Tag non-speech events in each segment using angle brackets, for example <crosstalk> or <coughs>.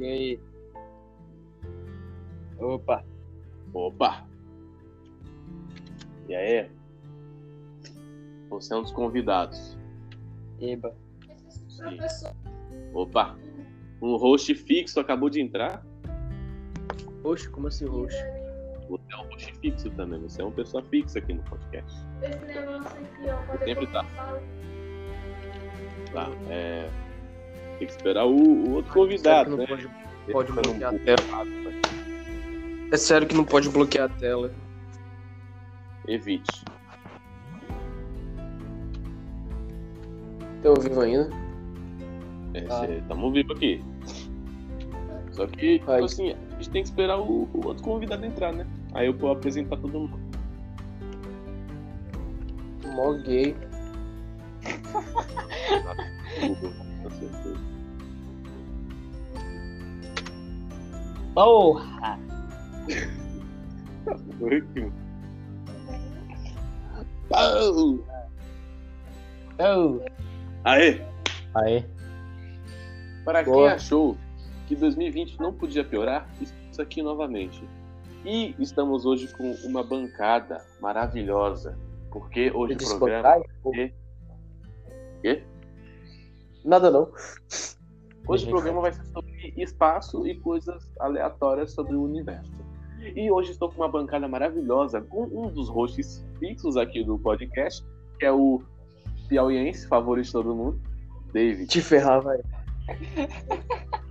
E aí? Opa, Opa! E aí? Você é um dos convidados. eba. Sim. Opa! Um host fixo acabou de entrar. Oxe, como assim, roxo? Você é um host fixo também. Você é uma pessoa fixa aqui no podcast. Esse negócio aqui, ó. Sempre tá. Tá? É... Tem que esperar o, o outro convidado, Sério né? pode, pode tá bloquear a tela. É sério que não pode bloquear a tela. Evite. Tá ao vivo ainda? É, Ah. cê- Tamo vivo aqui. Só que, tipo Vai. assim, a gente tem que esperar o, o outro convidado entrar, né? Aí eu vou apresentar todo mundo. Mó gay. <laughs> Com certeza. Porra! Que- Pau! Oh. Aê! Aê. Para quem Boa. achou que 2020 não podia piorar, estamos aqui novamente. E estamos hoje com uma bancada maravilhosa. Porque hoje o programa. botar? Quê? Quê? Nada não. Hoje o programa vai ser sobre espaço e coisas aleatórias sobre o universo. E hoje estou com uma bancada maravilhosa com um dos hosts fixos aqui do podcast, que é o piauiense favorito de todo mundo, David. Te ferrar, vai.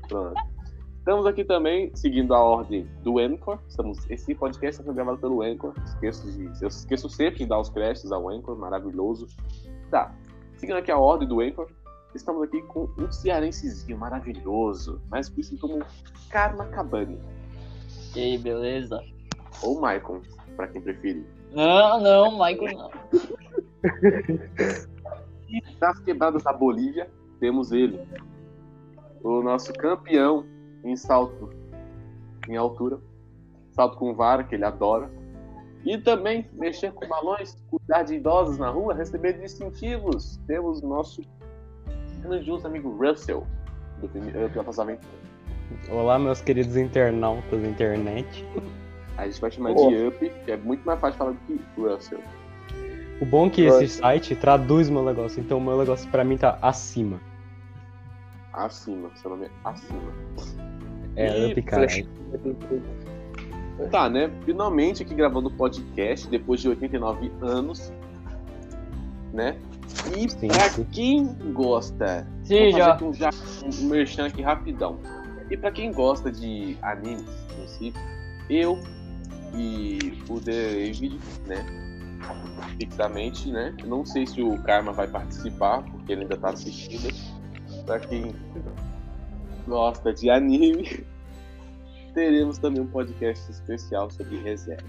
Pronto. Estamos aqui também seguindo a ordem do Anchor. Estamos, esse podcast está gravado pelo Anchor. Esqueço de, eu esqueço sempre de dar os créditos ao Anchor, maravilhoso. Tá. Seguindo aqui a ordem do Anchor, estamos aqui com um cearensezinho maravilhoso, mais conhecido como Karma Cabani, E aí, beleza? ou Maicon, para quem preferir. Não, não, Michael não. <laughs> E das quebradas da Bolívia, temos ele, o nosso campeão em salto em altura, salto com vara, que ele adora. E também mexer com balões, cuidar de idosos na rua, receber distintivos. Temos o nosso grandioso amigo Russell, do filme Up da Nossa Aventura. Olá, meus queridos internautas da internet. A gente vai chamar Oh. de Up, que é muito mais fácil falar do que Russell. O bom é que Nossa. esse site traduz meu negócio, então o meu negócio pra mim tá acima. Acima, seu nome é Acima. É, E up, cara. flash. Tá, né? Finalmente aqui gravando o podcast, depois de 89 anos, né? E Sim, pra sim. quem gosta, Sim, vou já. fazer um, já, um merchan aqui rapidão. E pra quem gosta de animes em si, eu e o David, né? Fixamente, né? Não sei se o Karma vai participar, porque ele ainda tá assistindo. Pra quem gosta de anime, <laughs> teremos também um podcast especial sobre ReZero.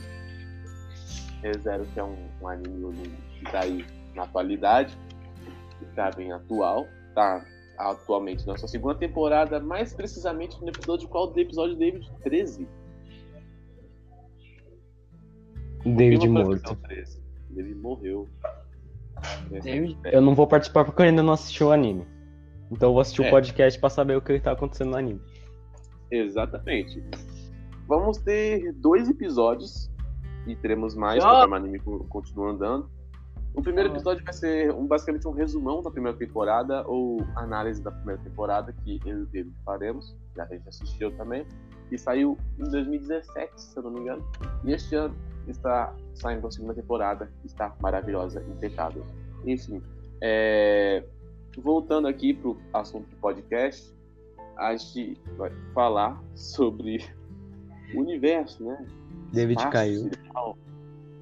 ReZero que é um, um anime que tá aí na atualidade, que tá bem atual, tá atualmente na sua segunda temporada, mais precisamente no episódio qual do episódio David 13. David morto. que é o 13. Ele morreu. David? Eu não vou participar porque eu ainda não assisti o anime. Então eu vou assistir É. o podcast pra saber o que tá acontecendo no anime. Exatamente. Vamos ter dois episódios e teremos mais para o anime co- continua andando. O primeiro Ah. episódio vai ser um, basicamente um resumão da primeira temporada ou análise da primeira temporada que eu e o David faremos, já que a gente assistiu também, e saiu em 2017, se eu não me engano. E este ano está saindo a segunda temporada, que está maravilhosa, impecável. Enfim, é, voltando aqui pro assunto do podcast, a gente vai falar sobre o universo, né? David Espaço caiu.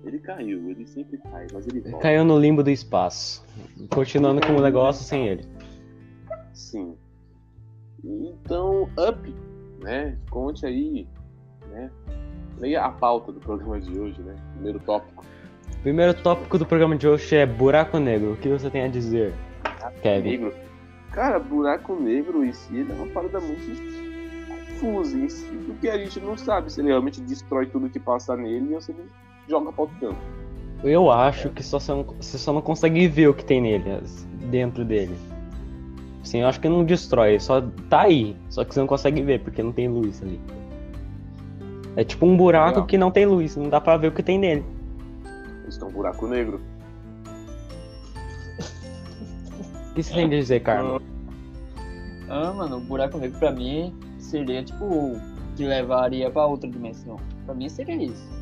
Ele caiu, ele sempre cai, mas ele volta. Caiu no limbo do espaço. Continuando com o negócio sem ele. Sim. Então, up, né? Conte aí, né? Leia a pauta do programa de hoje, né? Primeiro tópico. Primeiro tópico do programa de hoje é buraco negro. O que você tem a dizer, Kevin? Negro. Cara, buraco negro em si é uma parada muito confusa em si, porque a gente não sabe se ele realmente destrói tudo que passa nele ou se ele joga pra outro canto. Eu acho que só você, não, você só não consegue ver o que tem nele, dentro dele. Assim, eu acho que não destrói, só tá aí. Só que você não consegue ver, porque não tem luz ali. É tipo um buraco Legal. que não tem luz, não dá pra ver o que tem nele. Isso é um buraco negro. O que você tem a dizer, Carlos? Ah, mano, o buraco negro pra mim seria tipo que levaria pra outra dimensão. Pra mim seria isso.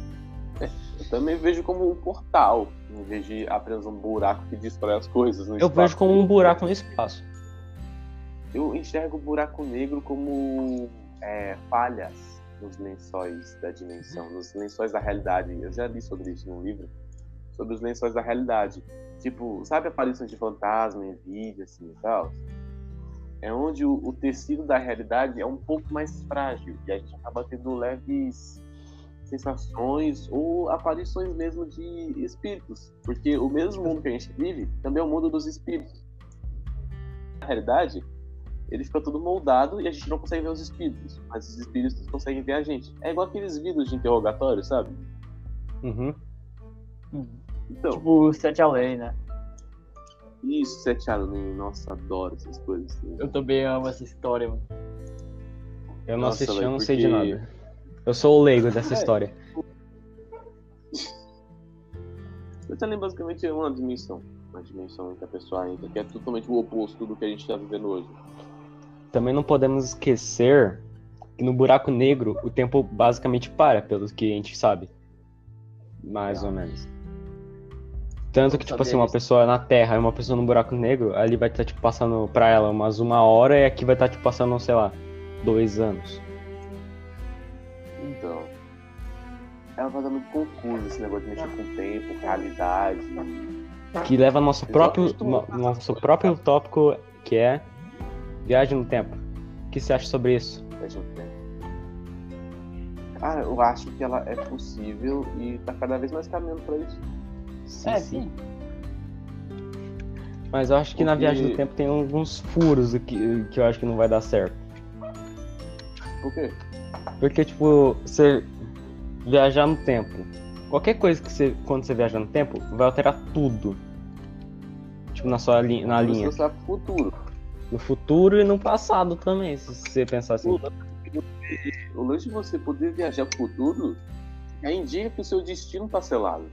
Também vejo como um portal, em vez de apenas um buraco que destrói as coisas. no Eu espaço. vejo como um buraco no espaço. Eu enxergo o buraco negro como é, falhas nos lençóis da dimensão, nos lençóis da realidade. Eu já li sobre isso num livro, sobre os lençóis da realidade. Tipo, sabe aparições de fantasma em vídeo, assim e tal? É onde o, o tecido da realidade é um pouco mais frágil e a gente acaba tendo leves sensações ou aparições mesmo de espíritos. Porque o mesmo mundo que a gente vive também é o mundo dos espíritos. Na realidade, ele fica todo moldado e a gente não consegue ver os espíritos, mas os espíritos conseguem ver a gente. É igual aqueles vídeos de interrogatório, sabe? Uhum. Então, Tipo, Sete Além, né? isso, Sete Além, nossa, adoro essas coisas. assim. Eu também amo essa história, mano. Eu não Nossa, assisti, eu não sei de porque- nada. Eu sou o leigo dessa É. história. Sete Além basicamente é uma dimensão. Uma dimensão em que a pessoa entra, que é totalmente o oposto do que a gente está vivendo hoje. Também não podemos esquecer que no buraco negro o tempo basicamente para, pelo que a gente sabe. Mais ou menos. Tanto que, tipo assim, uma pessoa na Terra e uma pessoa no buraco negro, ali vai estar, tipo, passando pra ela umas uma hora e aqui vai estar, tipo, passando, sei lá, dois anos. Então, ela vai dar muito confuso esse negócio de mexer com o tempo, realidade. Que leva ao nosso Eu próprio, costumo- no- nosso próprio tópico, que é viagem no tempo. O que você acha sobre isso? viagem no tempo. Cara, eu acho que ela é possível e tá cada vez mais caminhando pra isso. Sim, é, sim. sim. Mas eu acho que na Porque- viagem no tempo tem alguns furos que, que eu acho que não vai dar certo. Por quê? Porque, tipo, você viajar no tempo. Qualquer coisa que você. Quando você viaja no tempo, vai alterar tudo. Tipo, na sua li na isso linha. Você futuro. No futuro e no passado também, se você pensar assim. O lance de você poder viajar pro futuro já indica que o seu destino tá selado.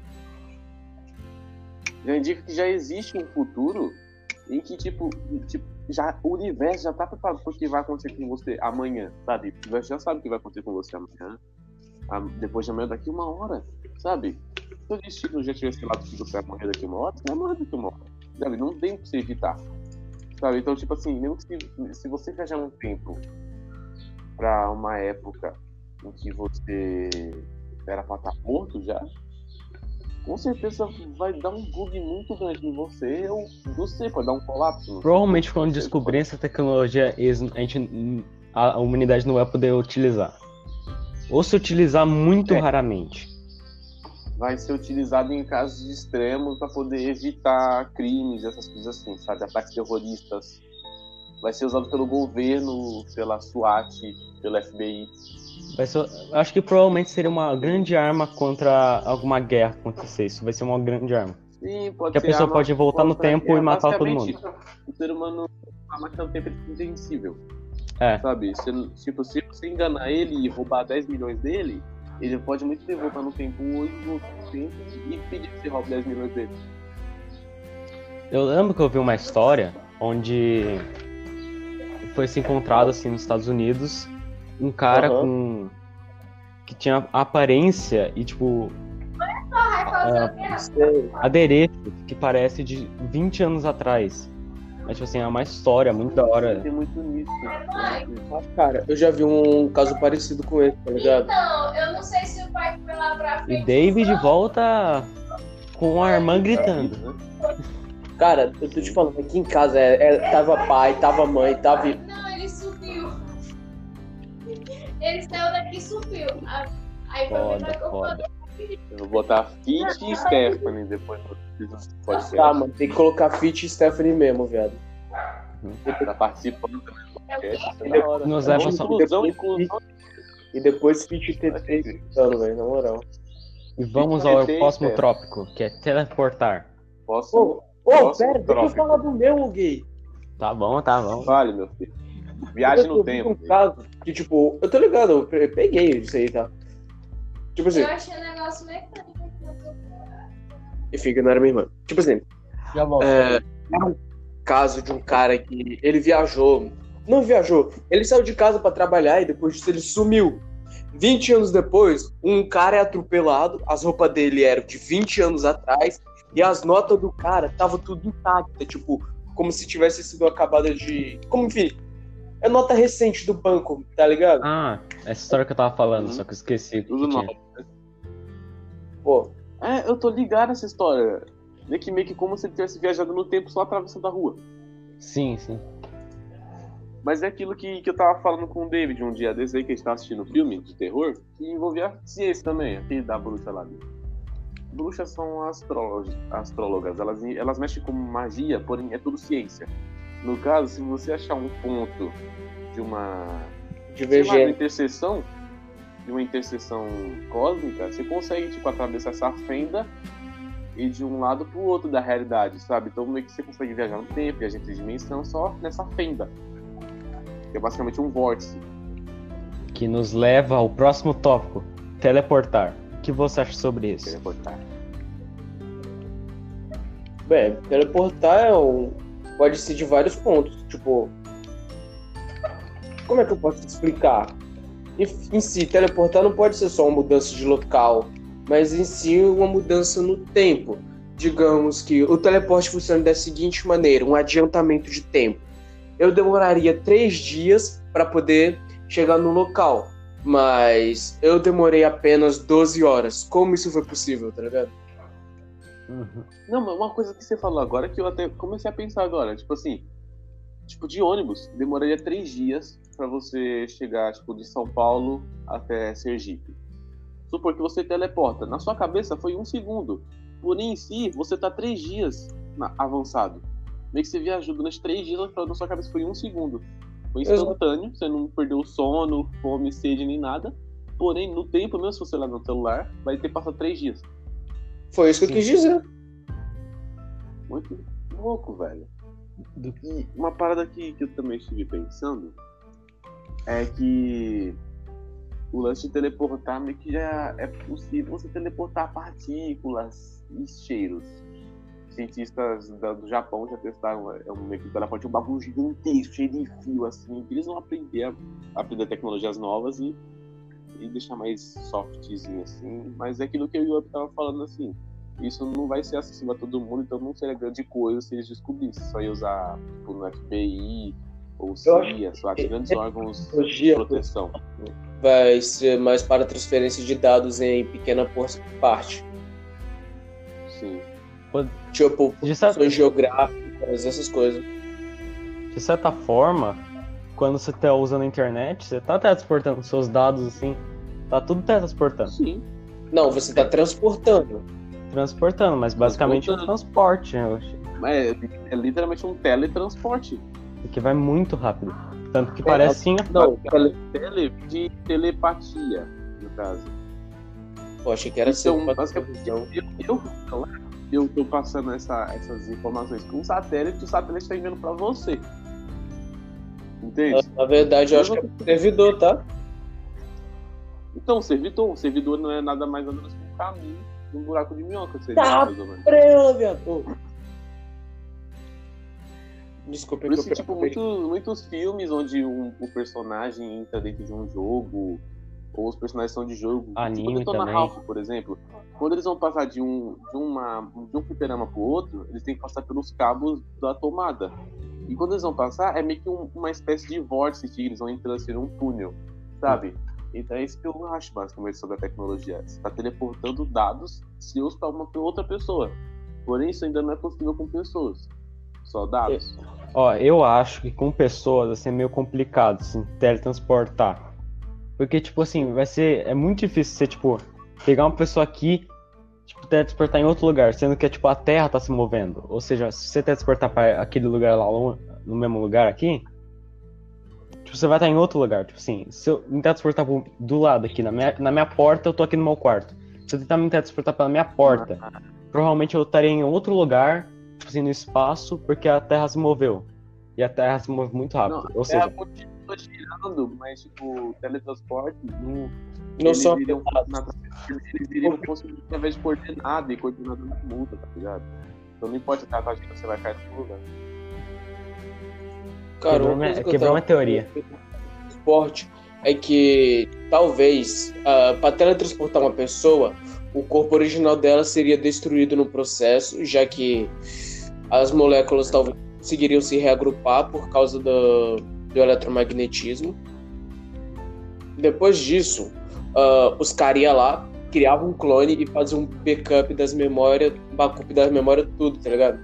Já indica que já existe um futuro em que, tipo, tipo já, o universo já tá preparado pro que vai acontecer com você amanhã, sabe? O universo já sabe o que vai acontecer com você amanhã. depois de amanhã, daqui uma hora, sabe? Se o destino já tivesse selado que você vai morrer daqui uma hora, você vai morrer daqui uma hora. Sabe? Não tem pra você evitar. Sabe? Então, tipo assim, mesmo que se, se você viajar no tempo pra uma época em que você era pra estar morto já, com certeza vai dar um bug muito grande em você ou você pode dar um colapso. Provavelmente quando descobrir essa tecnologia, a, gente, a humanidade não vai poder utilizar. Ou se utilizar muito É. raramente. vai ser utilizado em casos extremos para poder evitar crimes, essas coisas assim, sabe? Ataques terroristas. Vai ser usado pelo governo, pela SWAT, pelo FBI. Vai ser, acho que provavelmente seria uma grande arma contra alguma guerra acontecer. Isso vai ser uma grande arma. Sim, pode Que a pessoa pode voltar no tempo e matar todo basicamente, O ser humano, a máquina do tempo é invencível. É. Sabe? Se, tipo, se você enganar ele e roubar 10 milhões dele, ele pode muito bem voltar no tempo hoje, voltar no tempo e pedir que você roube 10 milhões dele. Eu lembro que eu vi uma história onde foi se encontrado assim nos Estados Unidos um cara Aham. com que tinha aparência e tipo adereço que parece de 20 anos atrás. Mas tipo assim, é uma história muito da hora. Tem muito nisso. Cara, eu já vi um caso parecido com esse, tá ligado? Então, eu não sei se o pai foi lá pra frente. E David volta com a irmã gritando. Cara, eu tô te falando, aqui em casa é, é- tava pai, tava mãe, tava. Não, ele subiu. Ele saiu daqui e subiu. Aí foi Foda, ver foda. Eu vou botar Fit e Stephanie depois do podcast. Tá, mano, tem que colocar Fit e Stephanie mesmo, viado. Tá participando também do podcast. Isso é hora. Nos É leva inclusão. E depois Fit e TT velho, na moral. E vamos ao próximo é. tópico, que é teleportar. Posso? Ô, pera, deixa eu falar do meu, gay. Tá bom, tá bom. Vale, meu filho. Viagem no tempo. Um caso que, tipo, eu tô ligado, eu pe- peguei isso aí, tá? Tipo assim, Eu achei um negócio mecânico enfim, que não era minha irmã. Tipo assim, Já volto. É, era um caso de um cara que ele viajou. Não viajou, ele saiu de casa pra trabalhar e depois disso ele sumiu. 20 anos depois, um cara é atropelado, as roupas dele eram de 20 anos atrás e as notas do cara tava tudo intacta, tipo, como se tivesse sido acabada de. Como enfim, é nota recente do banco, tá ligado? Ah, essa história que eu tava falando, Uhum. só que eu esqueci. Tudo novo. Pô, É, eu tô ligado nessa história. Meio que, meio que como se ele tivesse viajado no tempo só atravessando a rua. Sim, sim. Mas é aquilo que, que eu tava falando com o David um dia desse aí, que a gente tava assistindo um filme de terror, que envolvia ciência também, aquele da bruxa lá. Bruxas são astrólogas, elas, elas mexem com magia, porém é tudo ciência. No caso, se você achar um ponto de uma sei lá, uma divergente. interseção, de uma interseção cósmica, você consegue tipo atravessar essa fenda e de um lado pro outro da realidade, sabe? Então meio que você consegue viajar no tempo, viajar entre dimensão só nessa fenda. Que é basicamente um vórtice. Que nos leva ao próximo tópico: teleportar. O que você acha sobre isso? Teleportar. Bem, teleportar é um... pode ser de vários pontos. Tipo. Como é que eu posso explicar? Em, em si, teleportar não pode ser só uma mudança de local, mas em si uma mudança no tempo. Digamos que o teleporte funciona da seguinte maneira: um adiantamento de tempo. Eu demoraria três dias para poder chegar no local, mas eu demorei apenas 12 horas. Como isso foi possível, tá ligado? Uhum. Não, mas uma coisa que você falou agora que eu até comecei a pensar agora, tipo assim, tipo de ônibus, demoraria três dias pra você chegar, tipo, de São Paulo até Sergipe. Supor que você teleporta, na sua cabeça foi um segundo, porém em si você tá três dias na- avançado. Meio que você viajou durante três dias, na sua cabeça foi um segundo. Foi Exato. instantâneo, você não perdeu sono, fome, sede nem nada. Porém, no tempo, mesmo se você olhar no celular, vai ter passado três dias. Foi isso que eu quis dizer. Muito louco, velho. Do- E uma parada que, que eu também estive pensando é que o lance de teleportar meio que já é possível você teleportar partículas e cheiros. Cientistas da- do Japão já testaram é um meio que teleporte um bagulho gigantesco, cheio de fio, assim, eles vão aprender a aprender tecnologias novas e, e deixar mais softzinho assim. Mas é aquilo que eu e o Up tava falando assim isso não vai ser acessível a todo mundo, então não seria grande coisa se eles descobrissem. Só ia usar tipo, no FBI ou CIA, só que grandes é órgãos de proteção. Vai ser mais para transferência de dados em pequena parte. Sim. Tipo, posições geográficas, essas coisas. de certa forma, quando você tá usando a internet, você tá transportando seus dados assim. Tá tudo transportando. Sim. Não, você está transportando. Transportando, mas basicamente é um transporte, né? eu. É, é literalmente um teletransporte. Porque vai muito rápido. Tanto que parece sim. Não, tele- Tele, de telepatia, no caso. eu achei que era Então, assim. basicamente, eu, eu, eu tô passando essa- essas informações com um satélite, o satélite tá enviando pra você. Entende? Na verdade, eu acho que é servidor, tá? Então, servidor. O servidor não é nada mais nada menos que um caminho de um buraco de minhoca, seria Tá. mais ou menos. Prela. Desculpa, Por isso eu que, tipo, muitos, muitos filmes onde um, o personagem entra dentro de um jogo, ou os personagens são de jogo. Anime tipo, Detona também. Ralph, por exemplo. Quando eles vão passar de um, de, uma, de um fliperama pro outro, eles têm que passar pelos cabos da tomada. E quando eles vão passar, é meio que um- uma espécie de vórtice que eles vão entrando assim num túnel, sabe? Então é isso que eu acho basicamente sobre a tecnologia. Você está teleportando dados seus para uma pra outra pessoa. Porém, isso ainda não é possível com pessoas. Só dados. Ó, eu acho que com pessoas assim, é meio complicado, assim, teletransportar. Porque, tipo assim, vai ser. É muito difícil você, tipo, pegar uma pessoa aqui, tipo, teletransportar em outro lugar, sendo que, tipo, a Terra tá se movendo. Ou seja, se você teletransportar pra aquele lugar lá, no mesmo lugar aqui, tipo, você vai estar em outro lugar. Tipo assim, se eu me teletransportar do lado aqui, na minha, na minha porta, eu tô aqui no meu quarto. Se eu tentar me teletransportar pela minha porta, provavelmente eu estaria em outro lugar, tipo assim, no espaço, porque a Terra se moveu. E a Terra se move muito rápido. Não, Ou seja, continua girando, mas tipo, o teletransporte não. São iriam, na, eles iriam conseguir através de coordenada e coordenada não muda, tá ligado? Então não importa se a tua agenda você vai cair no lugar. Cara, Quebrou uma que quebrou uma teoria. Esporte é que talvez para teletransportar uma pessoa, o corpo original dela seria destruído no processo, já que as moléculas talvez conseguiriam se reagrupar por causa do, do eletromagnetismo. Depois disso, ah, os caras iam lá, criavam um clone e faziam um backup das memórias, backup das memórias, tudo, tá ligado?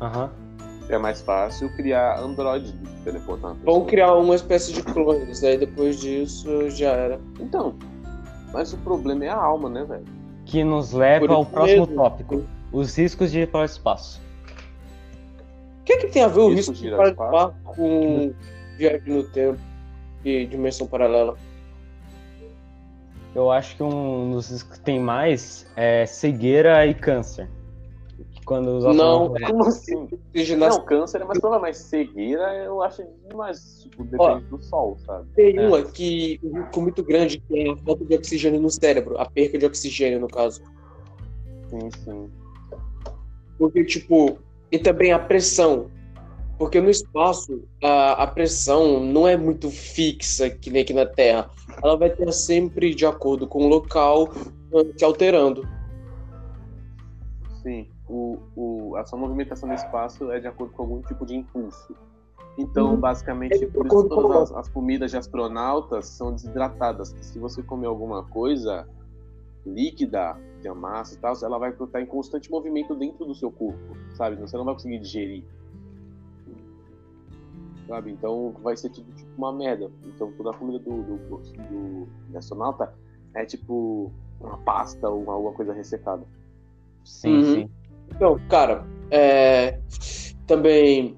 aham. É mais fácil criar Android uma Vão criar uma espécie de clones, aí depois disso já era. Então, mas o problema é a alma, né, velho? Que nos leva Por ao próximo mesmo. tópico. Os riscos de ir para o espaço. O que, é que tem a ver o Isso risco de gira participar com viagem no tempo e dimensão paralela? Eu acho que um dos riscos que tem mais é cegueira e câncer. Quando os Não, astronautas- Como assim? Oxigenação Não, câncer é mais prova, mas cegueira eu acho demais. Tipo, depende do sol, sabe? tem É. uma que um risco muito grande que é a falta de oxigênio no cérebro, a perca de oxigênio, no caso. Sim, sim. Porque, tipo, e também a pressão. Porque no espaço, a, a pressão não é muito fixa, que nem aqui na Terra. Ela vai estar sempre de acordo com o local, eh, se alterando. Sim. O, o, a sua movimentação no espaço é de acordo com algum tipo de impulso. Então, Uhum. basicamente, É por isso todas as, as comidas de astronautas são desidratadas. que Se você comer alguma coisa líquida, de massa e tal, ela vai estar em constante movimento dentro do seu corpo, sabe? Você não vai conseguir digerir. Sabe? Então vai ser tudo tipo uma merda. Então toda a comida do, do, do, do astronauta é tipo uma pasta ou alguma coisa ressecada. Sim, Uhum. sim. Então, cara, é, também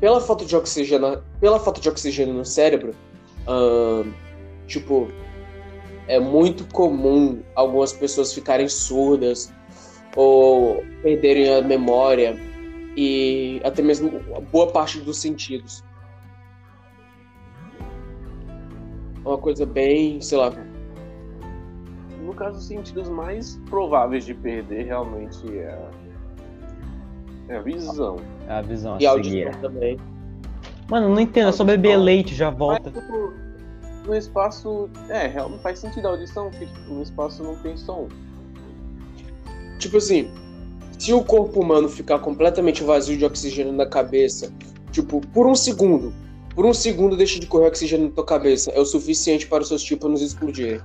pela falta de oxigênio, pela falta de oxigênio no cérebro, ahn, tipo, é muito comum algumas pessoas ficarem surdas ou perderem a memória e até mesmo boa parte dos sentidos. É uma coisa bem, sei lá, No caso, os sentidos mais prováveis de perder realmente é, é a visão. É a visão, a e audição cegueira. também. Mano, não entendo, é só beber leite já volta. Mas, tipo, no espaço, é, realmente faz sentido a audição, porque tipo, no espaço não tem som. Tipo assim, se o corpo humano ficar completamente vazio de oxigênio na cabeça, tipo, por um segundo, por um segundo deixa de correr oxigênio na tua cabeça, é o suficiente para os seus tímpanos explodirem.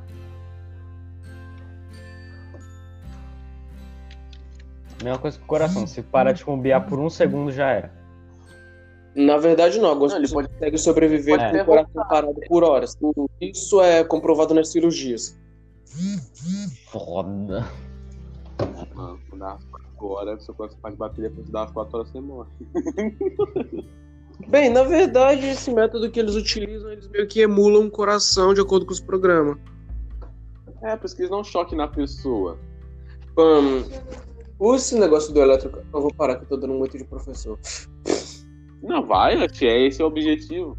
Mesma coisa que o coração. Se parar de bombear por um segundo já era. Na verdade, não. Algumas Não, ele pessoas conseguem sobreviver pode com o coração parado por horas. Isso é comprovado nas cirurgias. Foda. Mano, dá umas 4 horas, seu coração faz bater depois dá umas 4 horas você morre. <laughs> Bem, na verdade, esse método que eles utilizam, eles meio que emulam o coração de acordo com os programas. É, por isso que eles dão um choque na pessoa. Um, esse negócio do elétrico. Eu vou parar que eu tô dando muito de professor. Não, vai, é esse é o objetivo.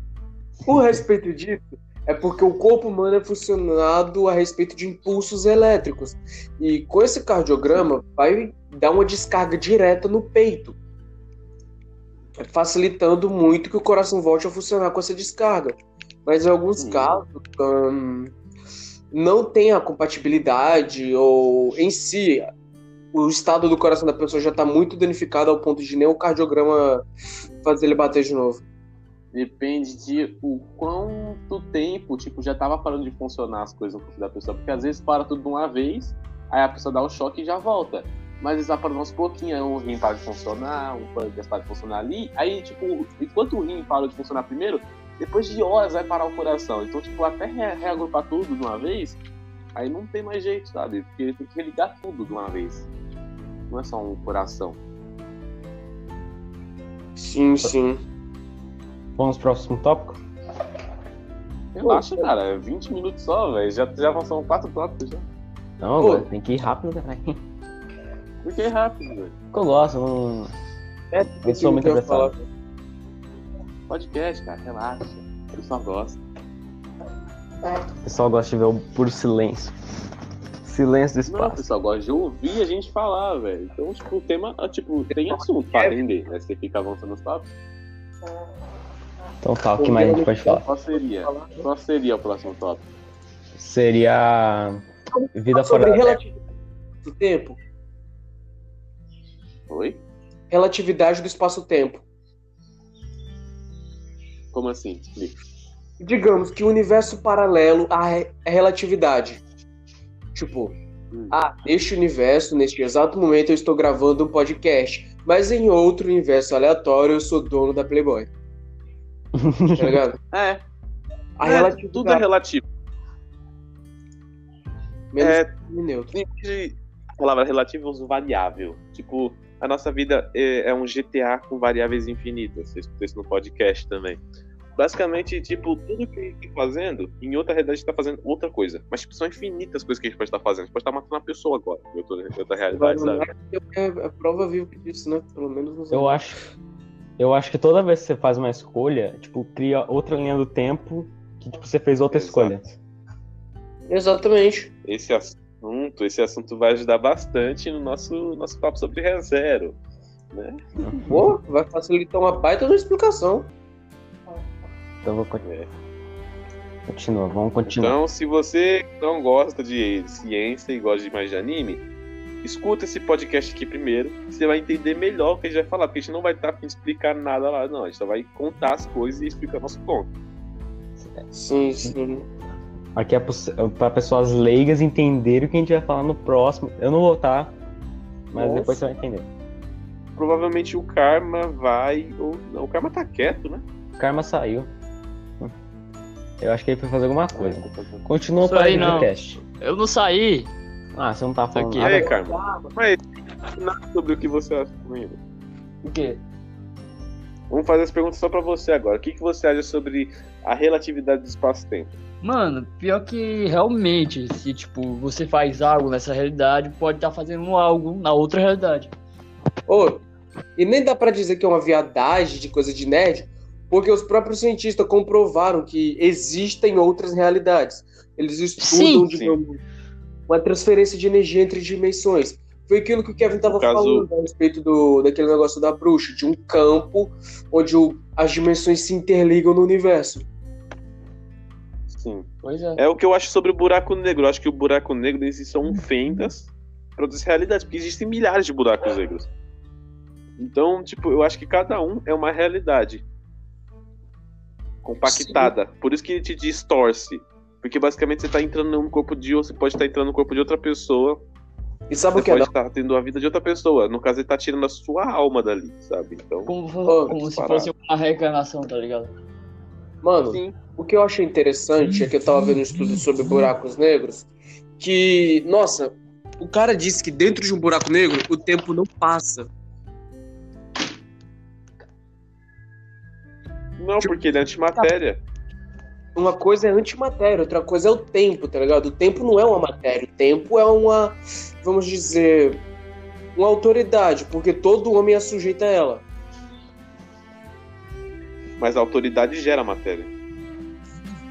Por respeito disso, é porque o corpo humano é funcionado a respeito de impulsos elétricos. E com esse cardiograma, vai dar uma descarga direta no peito. Facilitando muito que o coração volte a funcionar com essa descarga. Mas em alguns casos, hum, não tem a compatibilidade, ou em si, o estado do coração da pessoa já está muito danificado ao ponto de nem o cardiograma fazer ele bater de novo. Depende de o quanto tempo, tipo, já tava parando de funcionar as coisas no corpo da pessoa. Porque às vezes para tudo de uma vez, aí a pessoa dá o choque e já volta. Mas vai parando aos pouquinhos, aí um rim para de funcionar, um pâncreas para de funcionar ali. Aí, tipo, enquanto o rim parou de funcionar primeiro, depois de horas vai parar o coração. Então, tipo, até re- reagrupar tudo de uma vez, aí não tem mais jeito, sabe? Porque tem que religar tudo de uma vez. Não é só um coração. Sim, sim. Vamos pro próximo tópico? Relaxa, cara, é 20 minutos só, velho. Já, já passaram quatro tópicos já. Não, Pô. tem que ir rápido, caralho. Por que rápido, velho? Eu gosto, não. É, Eu sou muito falar. Podcast, cara, relaxa. Eu só gosto. O pessoal gosta de ver o puro silêncio. Silêncio do Não, o espaço. pessoal gosta de ouvir a gente falar, velho. Então, tipo, o tema, ah, tipo, tem assunto pra render, né? Você fica avançando os papos. Então tá, o que mais a gente pode falar? Qual seria? Qual seria o próximo tópico? Seria vida fora da Terra. relatividade do tempo. Oi? Relatividade do espaço-tempo. Como assim? Explica. Digamos que o universo paralelo à re- à relatividade. Tipo, Hum. ah, neste universo, neste exato momento, eu estou gravando um podcast. Mas em outro universo aleatório, eu sou dono da Playboy. Tá ligado? <laughs> É, A é, tudo é relativo. menos É, neutro. De palavra relativa, eu uso variável. Tipo, a nossa vida é, é um GTA com variáveis infinitas. Você escutou isso no podcast também. Basicamente, tipo, tudo que a gente tá fazendo, em outra realidade a gente tá fazendo outra coisa. Mas, tipo, são infinitas coisas que a gente pode estar fazendo. A gente pode estar matando uma pessoa agora, em outra, em outra realidade, sabe? É, é prova viva disso, né? Pelo menos nos Eu acho. Eu acho que toda vez que você faz uma escolha, tipo, cria outra linha do tempo que tipo, você fez outra Exato. escolha. Exatamente. Esse assunto, esse assunto vai ajudar bastante no nosso, nosso papo sobre ReZero. Né? Pô, vai facilitar uma baita de explicação. Então vou con- É. continua, vamos continuar. Então, se você não gosta de ciência e gosta de mais de anime, escuta esse podcast aqui primeiro. Você vai entender melhor o que a gente vai falar, porque a gente não vai estar de explicar nada lá, não. A gente só vai contar as coisas e explicar nosso ponto. Sim, sim. Aqui é para pessoas leigas entenderem o que a gente vai falar no próximo. Eu não vou estar, mas Nossa. depois você vai entender. Provavelmente o Karma vai. Ou não, o Karma tá quieto, né? Karma saiu. Eu acho que ele foi fazer alguma coisa. Continua para aí o não. podcast. Eu não saí. Ah, você não tá falando aqui. Nada. aí, Karma? Mas nada sobre o que você acha comigo. O quê? Vamos fazer as perguntas só pra você agora. O que, que você acha sobre a relatividade do espaço-tempo? Mano, pior que realmente, se tipo, você faz algo nessa realidade, pode estar fazendo algo na outra realidade. Ô, e nem dá pra dizer que é uma viadagem de coisa de nerd, porque os próprios cientistas comprovaram que existem outras realidades. Eles estudam, Sim. digamos, uma transferência de energia entre dimensões. Foi aquilo que o Kevin tava No caso- falando a respeito do, daquele negócio da bruxa, de um campo onde o- as dimensões se interligam no universo. Sim. Pois é. É o que eu acho sobre o buraco negro. Eu acho que o buraco negro esses são fendas para outras realidades, porque existem milhares de buracos negros. Então, tipo, eu acho que cada um é uma realidade compactada. Por isso que ele te distorce. Porque basicamente você tá entrando no corpo de você pode estar entrando no corpo de outra pessoa, E sabe você o que é pode estar tendo a vida de outra pessoa. No caso, ele tá tirando a sua alma dali, sabe? Então, Como, como se fosse uma reencarnação, tá ligado? Mano, sim. o que eu achei interessante é que eu tava vendo um estudo sobre buracos negros, que, nossa, o cara disse que dentro de um buraco negro o tempo não passa. Não, porque ele é antimatéria. Uma coisa é antimatéria, outra coisa é o tempo, tá ligado? O tempo não é uma matéria, o tempo é uma, vamos dizer, uma autoridade, porque todo homem é sujeito a ela. Mas a autoridade gera matéria.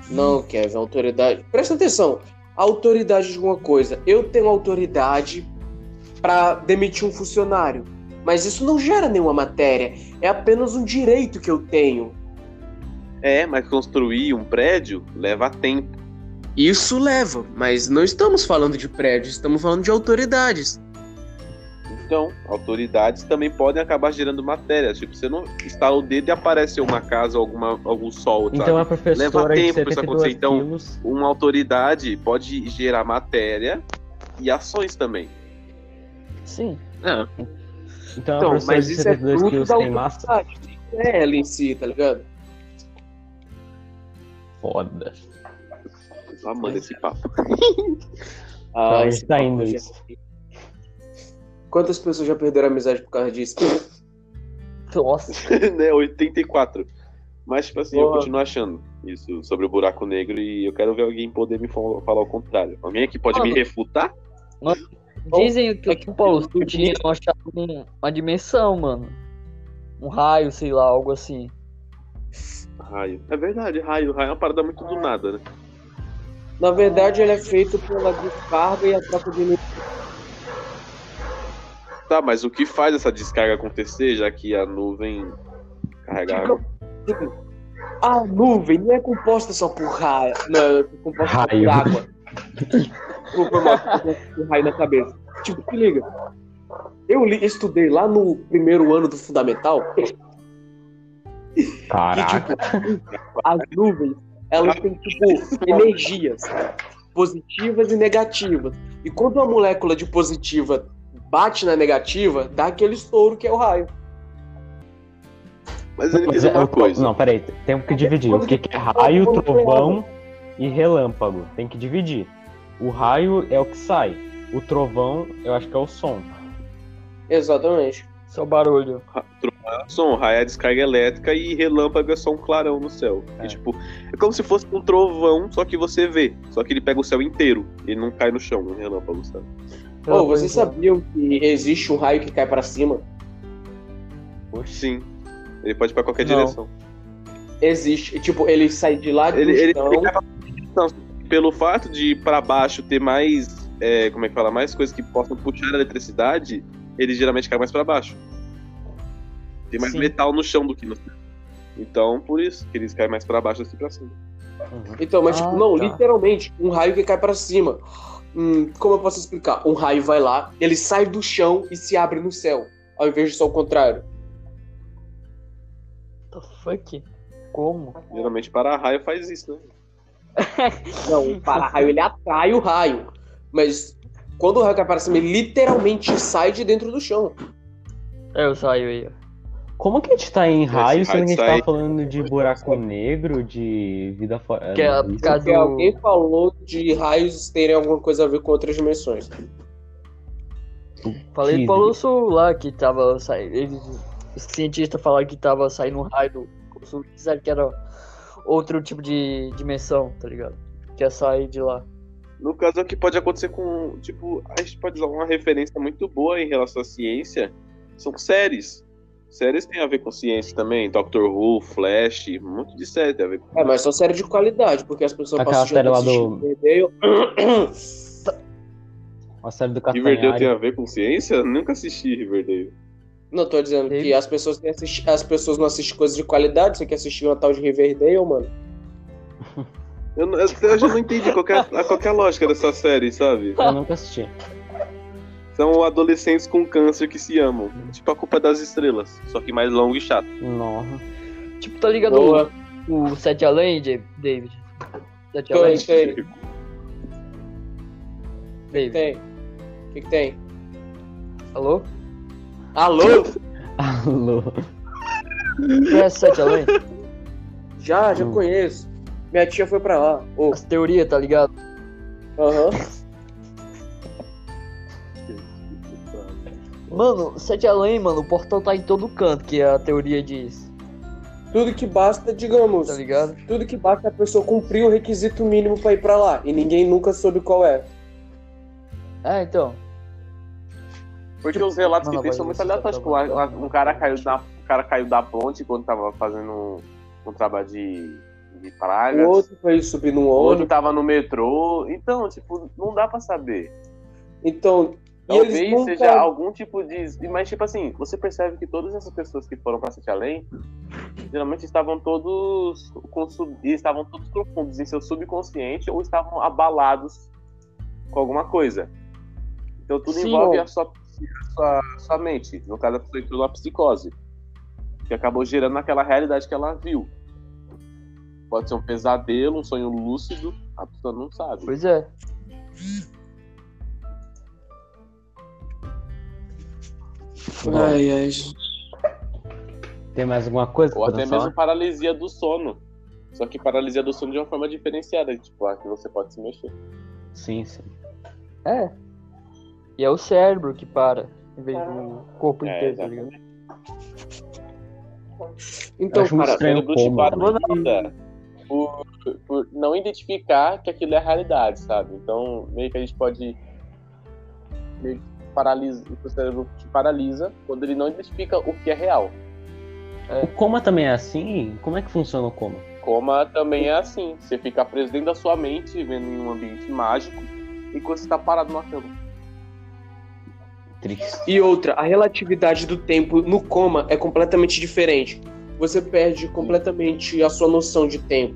Não, Kevin, autoridade. Presta atenção. A autoridade de alguma coisa. Eu tenho autoridade pra demitir um funcionário, mas isso não gera nenhuma matéria. É apenas um direito que eu tenho. É, mas construir um prédio leva tempo. Isso leva, mas não estamos falando de prédios, estamos falando de autoridades. Então, autoridades também podem acabar gerando matéria. Tipo, você não estala o dedo e aparece uma casa ou alguma, algum sol, sabe? Então a professora de tempo pra isso 72 acontecer, então- quilos. Uma autoridade pode gerar matéria e ações também. Sim. É. Então, Então, mas isso é 72 fruto da massa. é ela em si, tá ligado? Foda. Tô amando esse papo. <laughs> Ah, Então, esse tá papo indo já- isso. Quantas pessoas já perderam a amizade por causa disso? <laughs> Nossa. <laughs> né? 84. Mas, tipo assim, eu Boa. continuo achando isso sobre o buraco negro e eu quero ver alguém poder me fal- falar o contrário. Alguém aqui pode me Mano. refutar? Dizem que o Paulo tinha achado um- uma dimensão, mano. Um raio, sei lá, algo assim. Raio. É verdade, raio. Raio é uma parada muito do nada, né? Na verdade, ele é feito pela descarga e a troca de energia. Tá, mas o que faz essa descarga acontecer, já que a nuvem carrega água? A nuvem não é composta só por raio. Não, é composta só por Raio. água. Desculpa, tô com raio na cabeça. Tipo, se liga. Eu li- estudei lá no primeiro ano do Fundamental Caraca. que, tipo, as nuvens, elas têm, tipo, energias positivas e negativas. E quando uma molécula de positiva bate na negativa, dá aquele estouro que é o raio. Mas ele diz é- uma coisa. Não, peraí, temos que dividir. O que, que é raio, trovão e relâmpago? Tem que dividir. O raio é o que sai. O trovão, eu acho que é o som. Exatamente. Só barulho. Som, raio é descarga elétrica e relâmpago é só um clarão no céu. É. E, tipo, é como se fosse um trovão, só que você vê. Só que ele pega o céu inteiro. Ele não cai no chão, um relâmpago, sabe? Pô, vocês sabiam que existe um raio que cai pra cima? Sim. Ele pode ir pra qualquer Não. direção. Existe. Tipo, ele sai de lá do Ele, ele chão. fica não, pelo fato de ir pra baixo ter mais. é, como é que fala? Mais coisas que possam puxar a eletricidade, ele geralmente cai mais pra baixo. Tem mais Sim. metal no chão do que no céu. Então, por isso que eles caem mais pra baixo do que pra cima. Então, mas Ah, tipo, não, tá. literalmente, um raio que cai pra cima. Hum, como eu posso explicar? Um raio vai lá, ele sai do chão e se abre no céu, ao invés de só o contrário. What the fuck? Como? Geralmente para-raio faz isso, né? <laughs> Não, o para-raio ele atrai o raio, mas quando o raio para cima, ele literalmente sai de dentro do chão. É, eu saio aí. ó. Como que a gente tá em raio, sendo que a gente sai- falando de buraco negro, de vida fora. Que é causa Porque do... alguém falou de raios terem alguma coisa a ver com outras dimensões. Falei do Paulo Sul lá que tava saindo. Eles, os cientistas falaram que tava saindo um raio do Sul. Disseram que era outro tipo de dimensão, tá ligado? Que ia sair de lá. No caso, o que pode acontecer com. Tipo, a gente pode usar uma referência muito boa em relação à ciência. São séries. Séries tem a ver com ciência também. Doctor Who, Flash, um monte de série tem a ver com. É, mas são séries de qualidade, porque as pessoas Aquela passam série lá do- Riverdale. <coughs> Uma série do Riverdale tem Castanhari. a ver com ciência? Nunca assisti Riverdale. Não, tô dizendo que Teve? as pessoas, têm assisti- as pessoas não assistem coisas de qualidade. Você quer assistir uma tal de Riverdale, mano? Eu, não- eu, eu já não entendi qual que é, a qual que é a lógica dessa série, sabe? Eu nunca assisti. São adolescentes com câncer que se amam. Tipo a culpa das estrelas. Só que mais longo e chato. Nossa. Tipo, tá ligado Boa. o, o Sete Além, David? Sete Tô, Além, sei. David. Tem. O que, que tem? Alô? Alô? <laughs> Alô. Conhece Sete Além? Já, já Hum. conheço. Minha tia foi pra lá. Ô, As teorias, tá ligado? aham. Mano, Sete Além, mano, o portal tá em todo canto, que a teoria diz. Tudo que basta, digamos, Tá ligado? tudo que basta é a pessoa cumprir o requisito mínimo pra ir pra lá. E ninguém nunca soube qual é. É, então. Porque os relatos Mano, que tem são muito tá aleatórios. Tipo, um cara caiu da, um cara caiu da ponte quando tava fazendo um, um trabalho de, de pragas. O outro foi subir num O outro ônibus. tava no metrô. Então, tipo, não dá pra saber. Então, Talvez nunca... seja algum tipo de. Mas, tipo assim, você percebe que todas essas pessoas que foram pra Sete Além geralmente estavam todos. Com sub... estavam todos profundos em seu subconsciente ou estavam abalados com alguma coisa. Então tudo Sim. envolve a sua, a sua, sua mente. No caso, a pessoa entrou psicose. Que acabou gerando aquela realidade que ela viu. Pode ser um pesadelo, um sonho lúcido, a pessoa não sabe. Pois é. Ai, ai. Tem mais alguma coisa Ou até falar? mesmo paralisia do sono. Só que paralisia do sono de uma forma diferenciada, tipo, a que você pode se mexer. Sim, sim. É. E é o cérebro que para, em vez do corpo É, inteiro, tá ligado? Então, cara, estranho cérebro te como, paralisa por, por não identificar que aquilo é a realidade, sabe? Então, meio que a gente pode. Meio que paralisa, o cérebro te paralisa quando ele não identifica o que é real. O coma também é assim? Como é que funciona o coma? Coma também é assim. Você fica preso dentro da sua mente, vivendo em um ambiente mágico, enquanto você tá parado na cama. Triste. E outra, a relatividade do tempo no coma é completamente diferente. Você perde completamente a sua noção de tempo.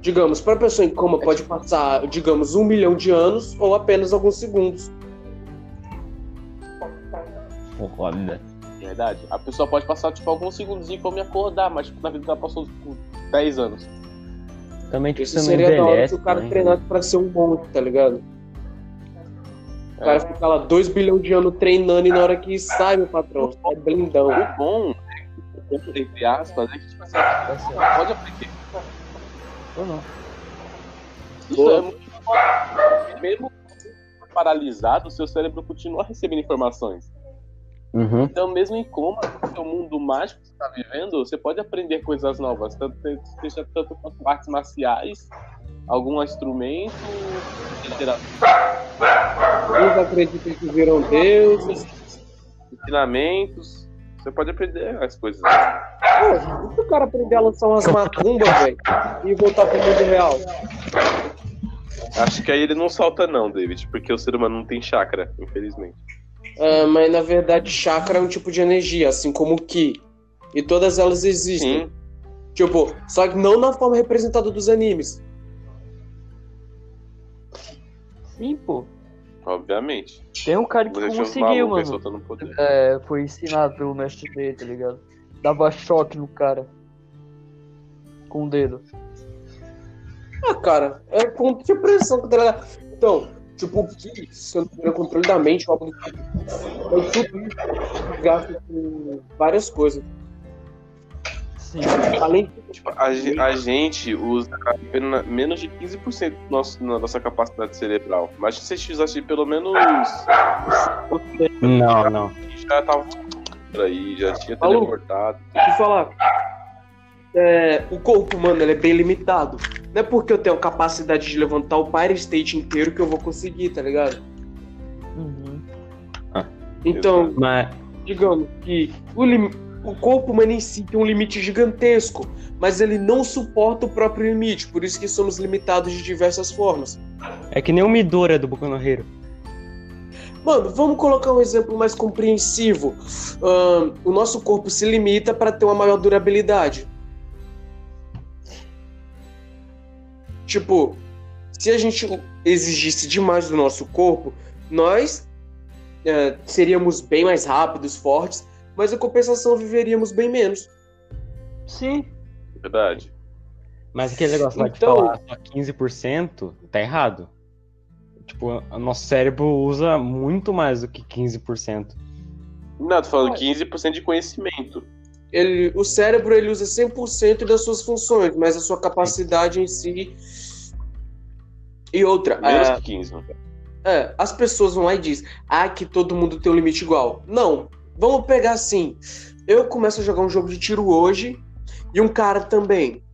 Digamos, para a pessoa em coma pode passar, digamos, um milhão de anos ou apenas alguns segundos. Foda. Verdade. A pessoa pode passar, tipo, alguns segundos e me acordar, mas tipo, na vida dela passou tipo, 10 anos. Também tipo, Isso seria da hora se o cara né? treinasse pra ser um monstro, tá ligado? O cara É. fica lá 2 bilhões de anos treinando e na hora que sai, meu patrão, sai blindão. O bom, né, entre aspas, é que tipo, assim, certo. você pode aprender. Ou não. Isso Boa. é muito. Mesmo paralisado, o seu cérebro continua recebendo informações. Uhum. Então, mesmo em coma, no seu mundo mágico que você está vivendo, você pode aprender coisas novas, tanto seja tanto quanto artes marciais, algum instrumento, literatura, Uns acreditam que viram deuses. ensinamentos. Você pode aprender as coisas. Pô, se o cara aprender a lançar umas macumbas, velho, e voltar pro mundo real? Acho que aí ele não solta, não, David, porque o ser humano não tem chakra, infelizmente. Ah, mas na verdade, chakra é um tipo de energia, assim como o Ki. E todas elas existem. Sim, Tipo, só que não na forma representada dos animes. Sim, pô. obviamente. Tem um cara que Você conseguiu, mano. É, foi ensinado pelo mestre dele, tá ligado? Dava choque no cara. Com o dedo. Ah, cara, é ponto de pressão que tá Então, tipo, o Ki, se eu não tiver controle da mente, algo do tipo, é tudo isso gasta com várias coisas. Sim. Além Tipo, a, a gente usa apenas menos de 15% do nosso, da nossa capacidade cerebral. Mas se você usasse pelo menos. Não, não. Já tava por aí, já tinha teleportado. te falar. É, o corpo humano ele é bem limitado. Não é porque eu tenho a capacidade de levantar o Pyre State inteiro que eu vou conseguir, tá ligado? Uhum. Então, Mas, digamos que o, lim- o corpo humano em si tem um limite gigantesco, mas ele não suporta o próprio limite, por isso que somos limitados de diversas formas. é que nem o Midora do Boku no Hero. Mano, vamos colocar um exemplo mais compreensivo. O nosso corpo se limita para ter uma maior durabilidade. Tipo, se a gente exigisse demais do nosso corpo, nós eh, seríamos bem mais rápidos, fortes, mas em compensação viveríamos bem menos. Sim. Verdade. Mas aquele negócio lá de Então- falar só 15%, tá errado. Tipo, o nosso cérebro usa muito mais do que 15%. Não, tô falando 15% de conhecimento. Ele, o cérebro ele usa 100% das suas funções, mas a sua capacidade em si. E outra, Menos é, que 15. no caso. É, as pessoas vão lá e dizem, ah, que todo mundo tem um limite igual. Não, vamos pegar assim. Eu começo a jogar um jogo de tiro hoje e um cara também.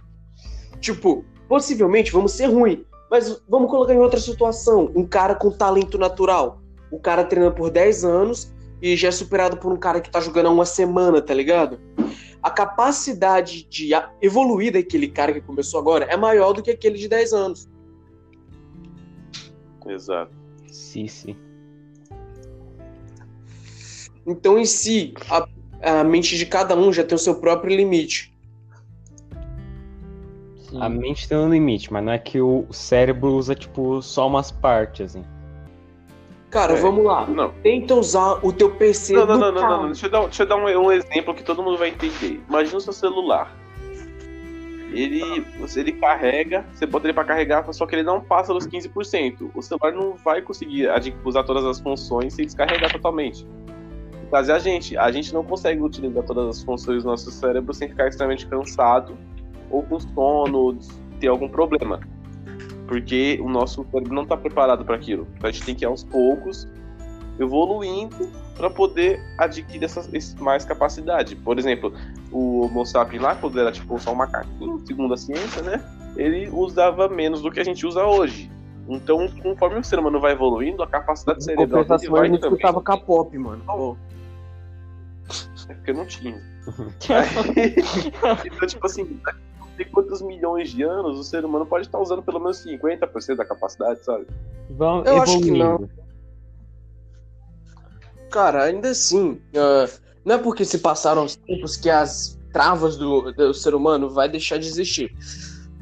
Tipo, possivelmente vamos ser ruim, mas vamos colocar em outra situação. Um cara com talento natural. O cara treina por 10 anos e já é superado por um cara que tá jogando há uma semana, tá ligado? A capacidade de evoluir daquele cara que começou agora é maior do que aquele de 10 anos. Exato. Sim, sim. Então, em si, a, a mente de cada um já tem o seu próprio limite. Sim. A mente tem um limite, mas não é que o cérebro usa, tipo, só umas partes, assim. Cara, É. vamos lá. Não. Tenta usar o teu PC Não, não, não, não, não. Deixa eu dar, deixa eu dar um, um exemplo que todo mundo vai entender. Imagina o seu celular. Ele, você, ele carrega, você bota ele pra carregar, só que ele não passa dos 15%. O celular não vai conseguir usar todas as funções sem descarregar totalmente. No caso é a gente. A gente não consegue utilizar todas as funções do nosso cérebro sem ficar extremamente cansado ou com sono, ter algum problema. Porque o nosso cérebro não está preparado para aquilo. Então a gente tem que ir aos poucos evoluindo para poder adquirir essa, esse- mais capacidade. Por exemplo, o Homo sapiens lá, quando era tipo só um macaquinho, segundo a ciência, né? Ele usava menos do que a gente usa hoje. Então, conforme o ser humano vai evoluindo, a capacidade cerebral dele vai eu não também. escutava K-pop, mano. É porque não tinha. <laughs> Aí- <laughs> então, tipo assim, sei quantos milhões de anos o ser humano pode estar usando pelo menos 50% da capacidade, sabe? Vão Eu acho que evoluindo. Cara, ainda assim, ah, não é porque se passaram os tempos que as travas do, do ser humano vai deixar de existir.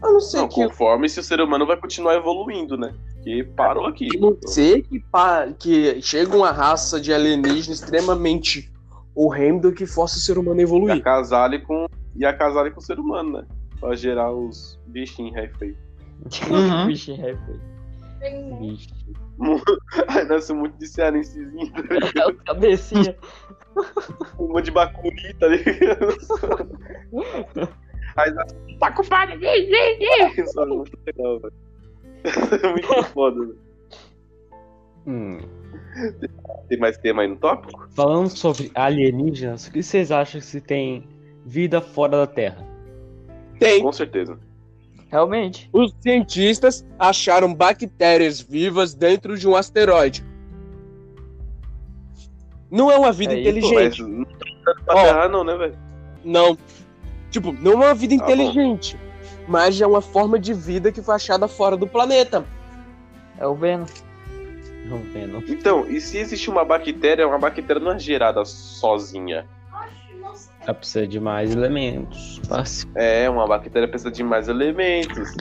A não ser Não, que conforme se o ser humano vai continuar evoluindo, né? Que parou aqui. a não ser que, pa- que chega uma raça de alienígena extremamente horrendo que force o ser humano a E evoluir. acasale com, e acasale com o ser humano, né? Pra gerar os bichinhos ré feio. Uhum. Bicho rap. Vixe. Aí nasce muito de cearensezinho, tá? <laughs> É o cabecinha. um monte de bacuri, tá ligado? <laughs> Aí nasce, tá culpado, vem, vem, vem! <laughs> Só muito legal, velho. Muito foda, velho. Hum. Tem mais tema aí no tópico? Falando sobre alienígenas, o que vocês acham que se tem vida fora da Terra? Tem. Com certeza. Realmente. Os cientistas acharam bactérias vivas dentro de um asteroide. Não é uma vida É isso, inteligente. Mas não tá pra Ó. terra, não, né, velho? Não. Tipo, não é uma vida Tá bom. inteligente. Mas é uma forma de vida que foi achada fora do planeta. É o Venom. Não vendo. Então, e se existe uma bactéria, uma bactéria não é gerada sozinha. Ela precisa de mais elementos. Passe. É, uma bactéria precisa de mais elementos.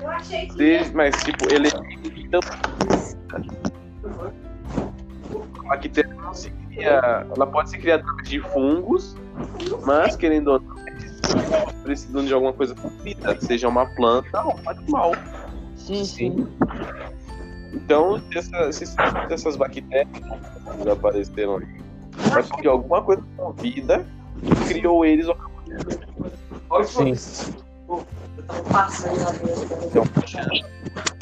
Eu achei que. Mas, tipo, elementos. Então, a bactéria não se cria. Ela pode se criar através de fungos, mas, querendo ou não, eles precisam de alguma coisa com vida, seja uma planta ou um animal. Sim, sim. Então, se, essa- se- se essas bactérias que apareceram aí, é porque alguma coisa com vida criou eles. Sim. Então,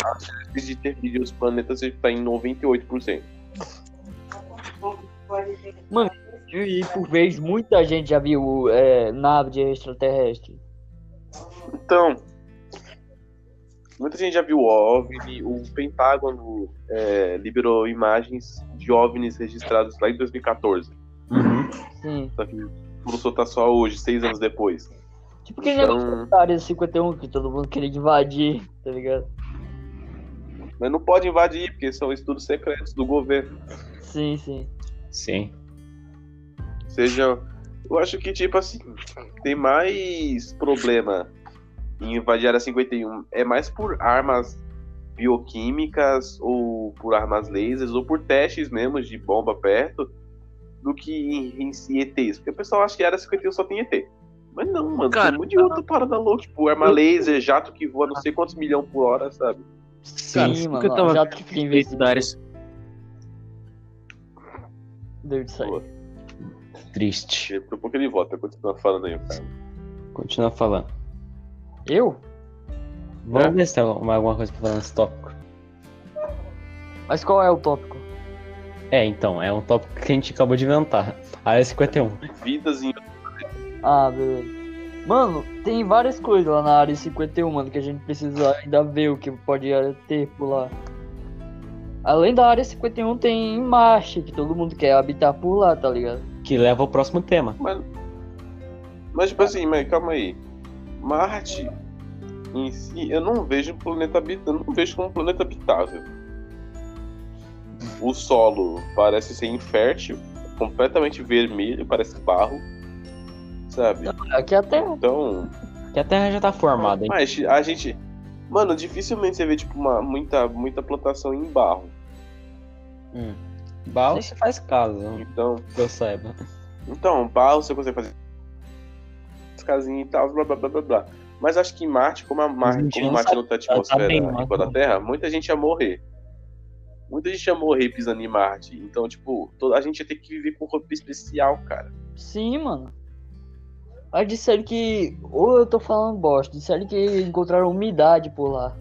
a chance de ter vida nos planetas está em 98%. E por vez, muita gente já viu é, nave de extraterrestre. Então, muita gente já viu o OVNI, o Pentágono é, liberou imagens de OVNIs registrados lá em 2014. Uhum. Sim. Só que vamos soltar só hoje, seis anos depois. Tipo negócio Então, da área 51 que todo mundo queria invadir, tá ligado? mas não pode invadir, porque são estudos secretos do governo. Sim, sim. Sim. Seja, eu acho que, tipo assim, tem mais problema em invadir a área 51. É mais por armas bioquímicas, ou por armas lasers, ou por testes mesmo de bomba perto, do que em, em si ETs. Porque o pessoal acha que a área 51 só tem ET. Mas não, mano, Cara, tem um monte de outra parada louca, tipo arma laser, jato que voa não sei quantos milhões por hora, sabe? Sim. Sim, porque eu mano. tava Já que fica investido. da área. Deu de sair. Triste. Daqui a pouco ele volta, continua falando aí, cara. Continua falando. Eu? Vamos É. ver se tem alguma alguma coisa pra falar nesse tópico. Mas qual é o tópico? É, então, é um tópico que a gente acabou de inventar. Área 51. Vidas em Ah, beleza. Mano, tem várias coisas lá na área 51, mano, que a gente precisa ainda ver o que pode ter por lá. Além da área 51, tem Marte, que todo mundo quer habitar por lá, tá ligado? Que leva ao próximo tema. Mas, mas tipo assim, mas calma aí. Marte em si, eu não vejo um planeta habitável, eu não vejo como um planeta habitável. O solo parece ser infértil, completamente vermelho, parece barro. Sabe? Aqui é a Terra. Então, Que a Terra já tá formada, hein? mas a gente, mano, dificilmente você vê tipo uma muita muita plantação em barro. Hum. Barro se faz casa, Então, que eu saiba. Então, barro você consegue fazer as casinhas e tal, blá blá blá blá blá. Mas acho que Marte, como, a Mar... gente como Marte não tem tá atmosfera bem, igual da Terra, muita gente ia morrer. Muita gente ia morrer pisando em Marte. Então, tipo, toda... a gente ia ter que viver com roupa especial, cara. Sim, mano. Aí disseram que. Ou eu tô falando bosta, disseram que encontraram umidade por lá.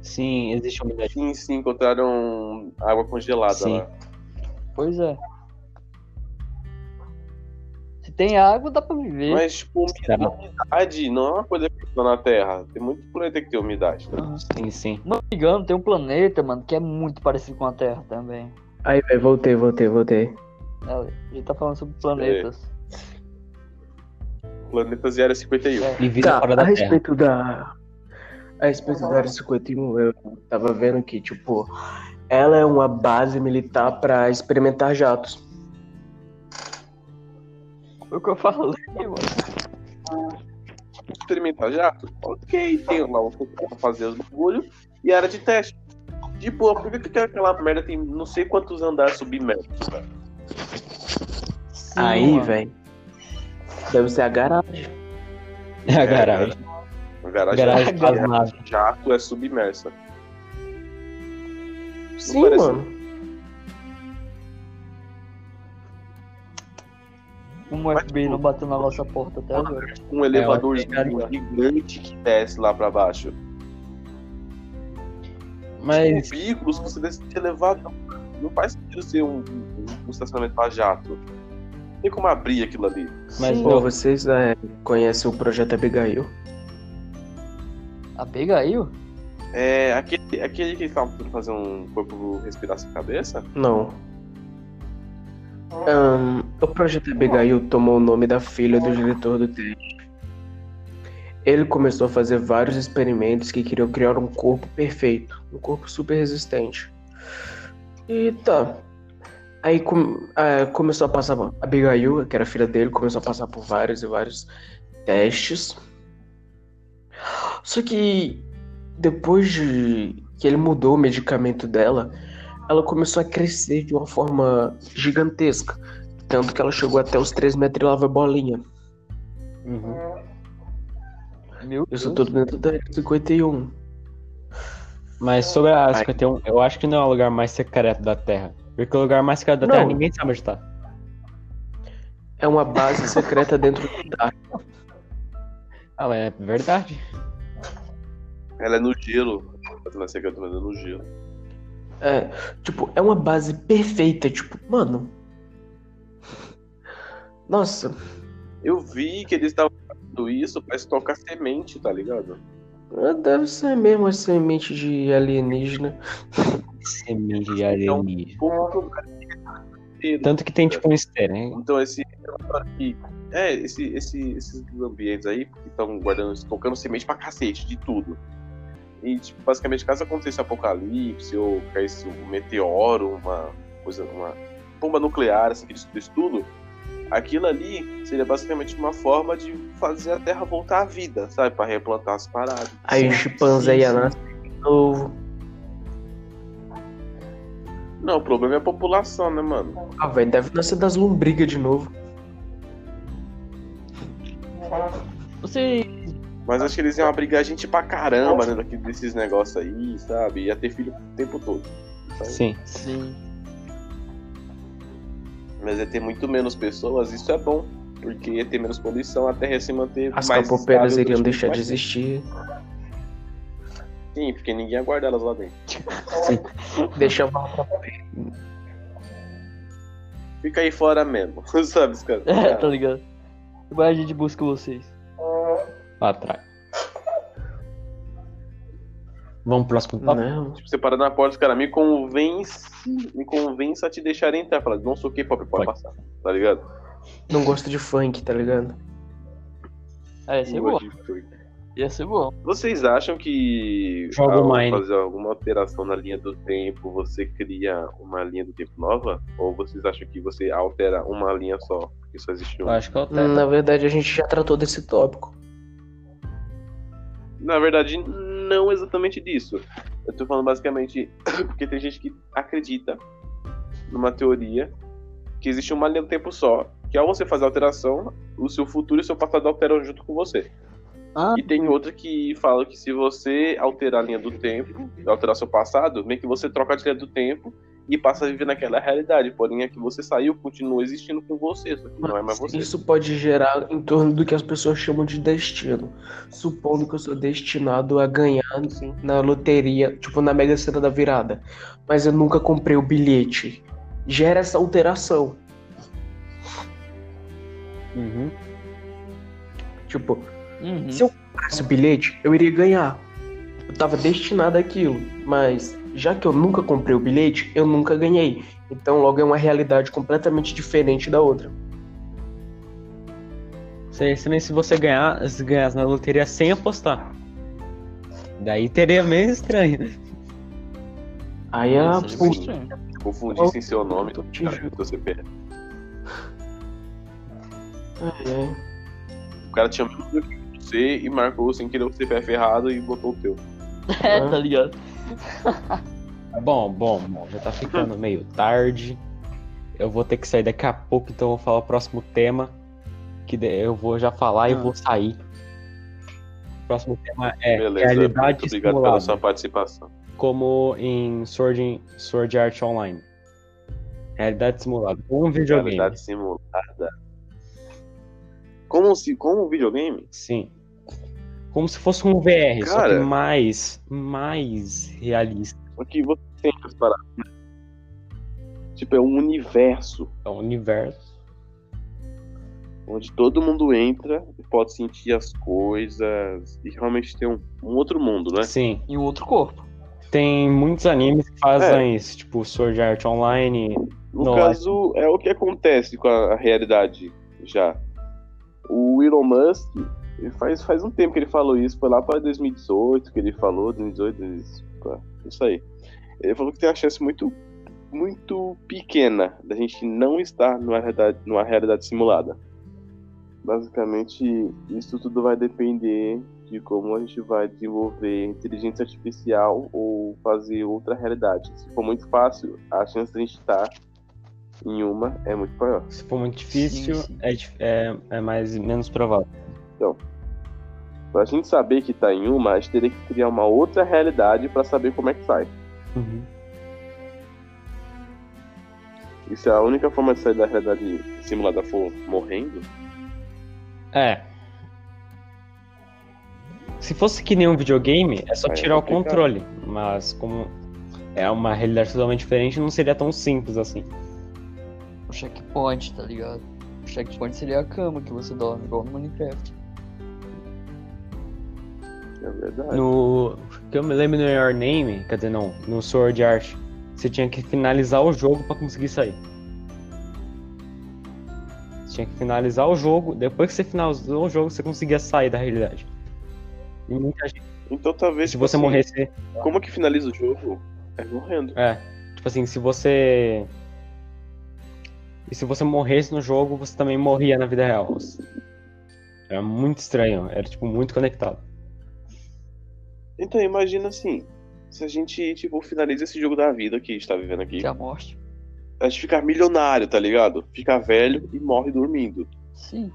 Sim, existe umidade. Sim, sim, encontraram água congelada Sim. lá. Pois é. Tem água, dá pra viver. Mas, tipo, umidade não é uma coisa que tá na Terra. Tem muito planeta que tem umidade. Né? Aham. Sim, sim. Não me engano, tem um planeta, mano, que é muito parecido com a Terra também. Aí, velho, voltei, voltei, voltei. É, a gente tá falando sobre planetas. Planetas e Área 51. É. E vida Tá, fora a da Terra. respeito da. A respeito da Área 51, eu tava vendo que, tipo, ela é uma base militar pra experimentar jatos. Foi o que eu falei, mano. Experimentar jato? Ok, tem lá um pouco pra fazer os bagulho e área de teste. De boa, por que que aquela merda tem não sei quantos andares submersos, velho? Aí, velho. Deve ser a garagem. É a garagem. A garagem, Garagem das naves. jato é submersa. Sim, parece- mano. Como o FBI não bateu na nossa porta até agora. Um elevador cara. gigante que desce lá pra baixo. Mas Cubículos que você decide levar. Não, não faz sentido ser um, um, um estacionamento pra jato. Tem como abrir aquilo ali. Mas Pô, não- vocês é, conhecem o projeto Abigail? Abigail? É aquele, aquele que estavam tentando fazer um corpo respirar sem cabeça? Não. Ahn, o projeto Abigail tomou o nome da filha do diretor do teste. Ele começou a fazer vários experimentos que queriam criar um corpo perfeito, um corpo super resistente. E tá. Aí com- ah, começou a passar. Abigail, que era filha dele, começou a passar por vários e vários testes. Só que depois de que ele mudou o medicamento dela, ela começou a crescer de uma forma gigantesca. Tanto que ela chegou até os 3 metros e lá vai bolinha. Uhum. Meu Isso Deus. tudo dentro da 51. Mas sobre a Ai. 51, eu acho que não é o lugar mais secreto da Terra. Porque o lugar mais secreto da Não. Terra ninguém sabe onde tá. É uma base secreta dentro do Dark. <laughs> Ah, mas é verdade. Ela é no gelo. Ela é mas é no gelo. É, tipo, é uma base perfeita. Tipo, mano. Nossa, Eu vi que eles estavam fazendo isso pra estocar semente, tá ligado? deve ser mesmo a semente de alienígena. Semente de alienígena. Pouco inteiro. Tanto que tem tipo um easter, egg. Então esse é, esse, esse, esses ambientes aí que estão guardando, estocando semente pra cacete de tudo. E tipo, basicamente, caso acontecesse apocalipse ou caísse um meteoro, uma coisa, uma bomba nuclear, assim, que destruísse tudo, aquilo ali seria basicamente uma forma de fazer a Terra voltar à vida, sabe? Pra replantar as paradas. Aí o chimpanzé ia nascer de novo. Não, o problema é a população, né, mano? Ah, velho, deve nascer das lombrigas de novo. Você. Mas acho que eles iam abrigar gente pra caramba, né, daqui desses negócios aí, sabe? Ia ter filho o tempo todo. Então, Sim. Sim. Mas ia ter muito menos pessoas, isso é bom. Porque ia ter menos poluição, a Terra ia se manter As mais capopeiras estável iriam durante deixar de existir. Sim, porque ninguém ia guardar elas lá dentro. <laughs> Deixava lá pra Fica aí fora mesmo, <laughs> sabe, cara? <laughs> É, tá ligado? Depois a gente busca vocês. Lá atrás. Vamos pro próximo tópico? Não. Tipo, você para na porta, os caras me convence, me convence a te deixar entrar. Fala, não sou o que, pop, pode passar, tá ligado? Não gosto de funk, tá ligado? É, ia ser bom. Ia ser bom. Vocês acham que Joga ao Mine. fazer alguma alteração na linha do tempo, você cria uma linha do tempo nova? Ou vocês acham que você altera uma linha só, que só existe Eu uma? acho que teto. Na verdade, a gente já tratou desse tópico. Na verdade, não exatamente disso. Eu tô falando basicamente <coughs> porque tem gente que acredita numa teoria que existe uma linha do tempo só, que ao você fazer a alteração, o seu futuro e o seu passado alteram junto com você. Ah, E tem outra que fala que se você alterar a linha do tempo, alterar seu passado, meio que você troca de linha do tempo e passa a viver naquela realidade. Porém, a que você saiu continua existindo com você, só que não é mais você. Isso pode gerar em torno do que as pessoas chamam de destino. Supondo que eu sou destinado a ganhar na loteria, tipo na Mega Sena da virada. Mas eu nunca comprei o bilhete. Gera essa alteração. Uhum. Tipo, uhum. se eu comprasse o bilhete, eu iria ganhar. Eu tava destinado àquilo. Mas já que eu nunca comprei o bilhete, eu nunca ganhei. Então logo é uma realidade completamente diferente da outra. Seria estranho se você ganhar, se ganhasse na loteria sem apostar. Daí teria meio estranho. Aí é estranho. Confundissem seu nome do CPF. Ai, ai. O cara tinha menos do que você e marcou sem querer o CPF errado e botou o teu. <laughs> É, tá ligado? <laughs> Bom, bom, bom, já tá ficando meio tarde. Eu vou ter que sair daqui a pouco, então eu vou falar o próximo tema. Que eu vou já falar e Ah. vou sair. O próximo tema é Beleza. realidade Muito obrigado simulada, pela sua participação. como em Sword, Sword Art Online. Realidade simulada, um videogame. Realidade simulada. Como, se, como um videogame? Sim. Como se fosse um VR, só que Cara. mais, mais realista. Que você tem as paradas, né? Tipo, é um universo É um universo. onde todo mundo entra e pode sentir as coisas e realmente tem um, um outro mundo, né? Sim. Em outro corpo. Tem muitos animes que fazem isso, tipo Sword Art Online. No Nossa. caso, é o que acontece com a, a realidade já. O Elon Musk, faz, faz um tempo que ele falou isso, foi lá para 2018 que ele falou, 2018, 2018, isso aí. Ele falou que tem uma chance muito, muito pequena da gente não estar numa realidade, numa realidade simulada. Basicamente, isso tudo vai depender de como a gente vai desenvolver inteligência artificial ou fazer outra realidade. Se for muito fácil, a chance de a gente estar em uma é muito maior. Se for muito difícil, Sim, sim. É, é, é mais, menos provável. Pra gente saber que tá em uma, a gente teria que criar uma outra realidade pra saber como é que sai. E se a única forma de sair da realidade simulada for morrendo, É. Se fosse que nem um videogame, é só Aí é tirar o complicado. controle. Mas como é uma realidade totalmente diferente, não seria tão simples assim. O checkpoint, tá ligado? O checkpoint seria a cama que você dorme, igual no Minecraft. É verdade. No. Que eu me lembro no Your Name, quer dizer, não, no Sword Art, você tinha que finalizar o jogo pra conseguir sair. Você tinha que finalizar o jogo, depois que você finalizou o jogo, você conseguia sair da realidade. E muita gente, Então talvez. se tipo você assim, morresse. Como que finaliza o jogo? É morrendo. É, tipo assim, se você. E se você morresse no jogo, você também morria na vida real. Era muito estranho, era tipo muito conectado. Então imagina assim. Se a gente, tipo, finaliza esse jogo da vida que a gente tá vivendo aqui, Que é a morte. a gente ficar milionário, tá ligado? Ficar velho e morre dormindo. Sim.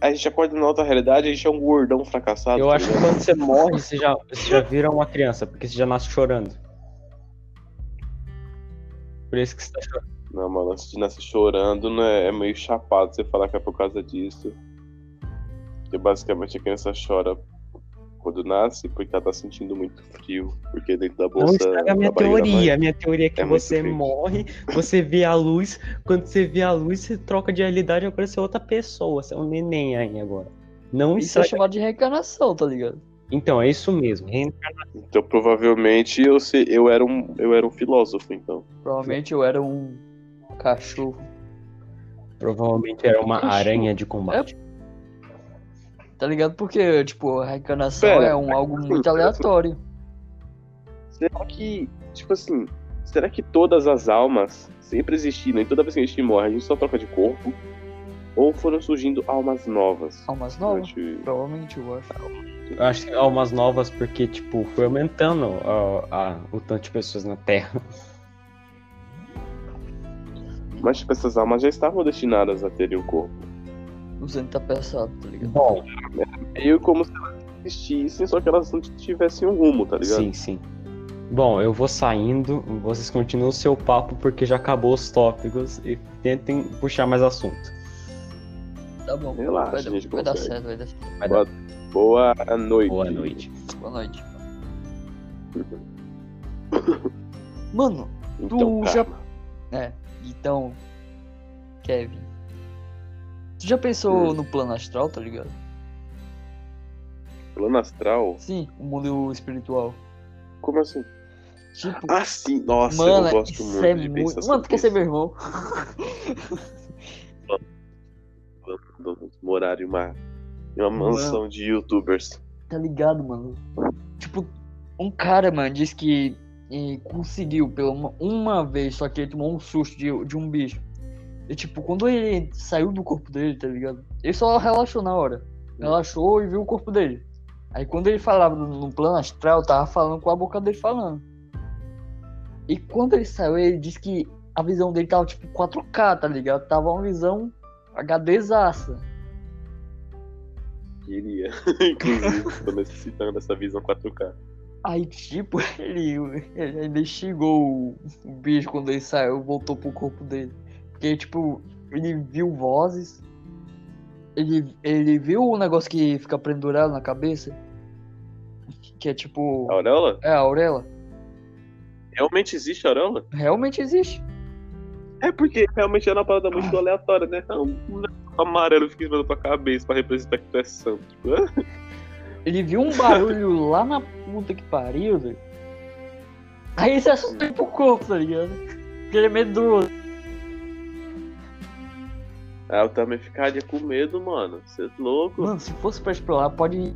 A gente acorda na outra realidade, a gente é um gordão fracassado. Eu tá acho que quando você morre, você já, você já vira uma criança, porque você já nasce chorando. Por isso que você tá chorando. Não, mano, antes de nascer chorando, né, é meio chapado você falar que é por causa disso. Porque basicamente a criança chora quando nasce porque ela tá sentindo muito frio. Porque dentro da Não bolsa. estraga a minha teoria. A minha teoria é que é você morre, você vê a luz, quando você vê a luz, você troca de realidade e aparece outra pessoa. Você é um neném aí agora. Não Isso é estraga. chamado de reencarnação, tá ligado? Então, é isso mesmo. Rein- Então provavelmente eu, se, eu, era um, eu era um filósofo, então. Provavelmente eu era um cachorro. Provavelmente era uma Cachorro. aranha de combate. Tá ligado? Porque, tipo, a reencarnação Pera, é um algo muito aleatório. Será que, tipo assim, será que todas as almas sempre existiram e toda vez que a gente morre a gente só troca de corpo? Ou foram surgindo almas novas? Almas novas? durante- Provavelmente, eu acho. Eu acho que almas novas porque, tipo, foi aumentando ó, a- o tanto de pessoas na Terra. Mas tipo, essas almas já estavam destinadas a terem um corpo. O Zen tá pesado, tá ligado? Bom, Meio como se elas existissem, só que elas não tivessem um rumo, tá ligado? sim, sim. Bom, eu vou saindo, vocês continuam o seu papo porque já acabou os tópicos e tentem puxar mais assunto. Tá bom. Relaxa, vai, a gente vai dar certo, vai dar certo. Vai dar Boa noite. boa noite. Boa noite. <laughs> Mano, Então, Tu já- calma. é. Então, Kevin. Tu já pensou Hum. no plano astral, tá ligado? Plano astral? Sim, o mundo espiritual. Como assim? Tipo, Ah, sim. Nossa, mano, eu gosto muito é de muito. pensar Mano, tu quer ser sobre meu irmão? vamos, morar em uma, em uma mansão de youtubers. Tá ligado, mano? Tipo, um cara, mano, disse que conseguiu pela uma, uma vez, só que ele tomou um susto de, de um bicho. E tipo, quando ele saiu do corpo dele, tá ligado? Ele só relaxou na hora. Relaxou e viu o corpo dele. Aí quando ele falava no, no plano astral, tava falando com a boca dele falando. E quando ele saiu, ele disse que a visão dele tava tipo 4K, tá ligado? Tava uma visão HDzaça. Queria. <laughs> Inclusive, <laughs> tô necessitando dessa visão 4K. Aí, tipo, <laughs> ele, ele o, o bicho quando ele saiu, voltou pro corpo dele. Porque, tipo, ele viu vozes. Ele, ele viu o negócio que fica pendurado na cabeça. Que é tipo. A auréola? É, a auréola. Realmente existe a auréola? Realmente existe. É porque realmente é uma parada muito aleatória, né? É um amarelo fica em cima da tua cabeça pra representar que tu é santo. Tipo, ah, <laughs> Ele viu um barulho lá na puta que pariu, velho. Aí ele se assustou pro corpo, tá ligado? Porque ele é medroso. Eu também ficaria com medo, mano. Você é louco. Mano, se fosse pra explorar, pode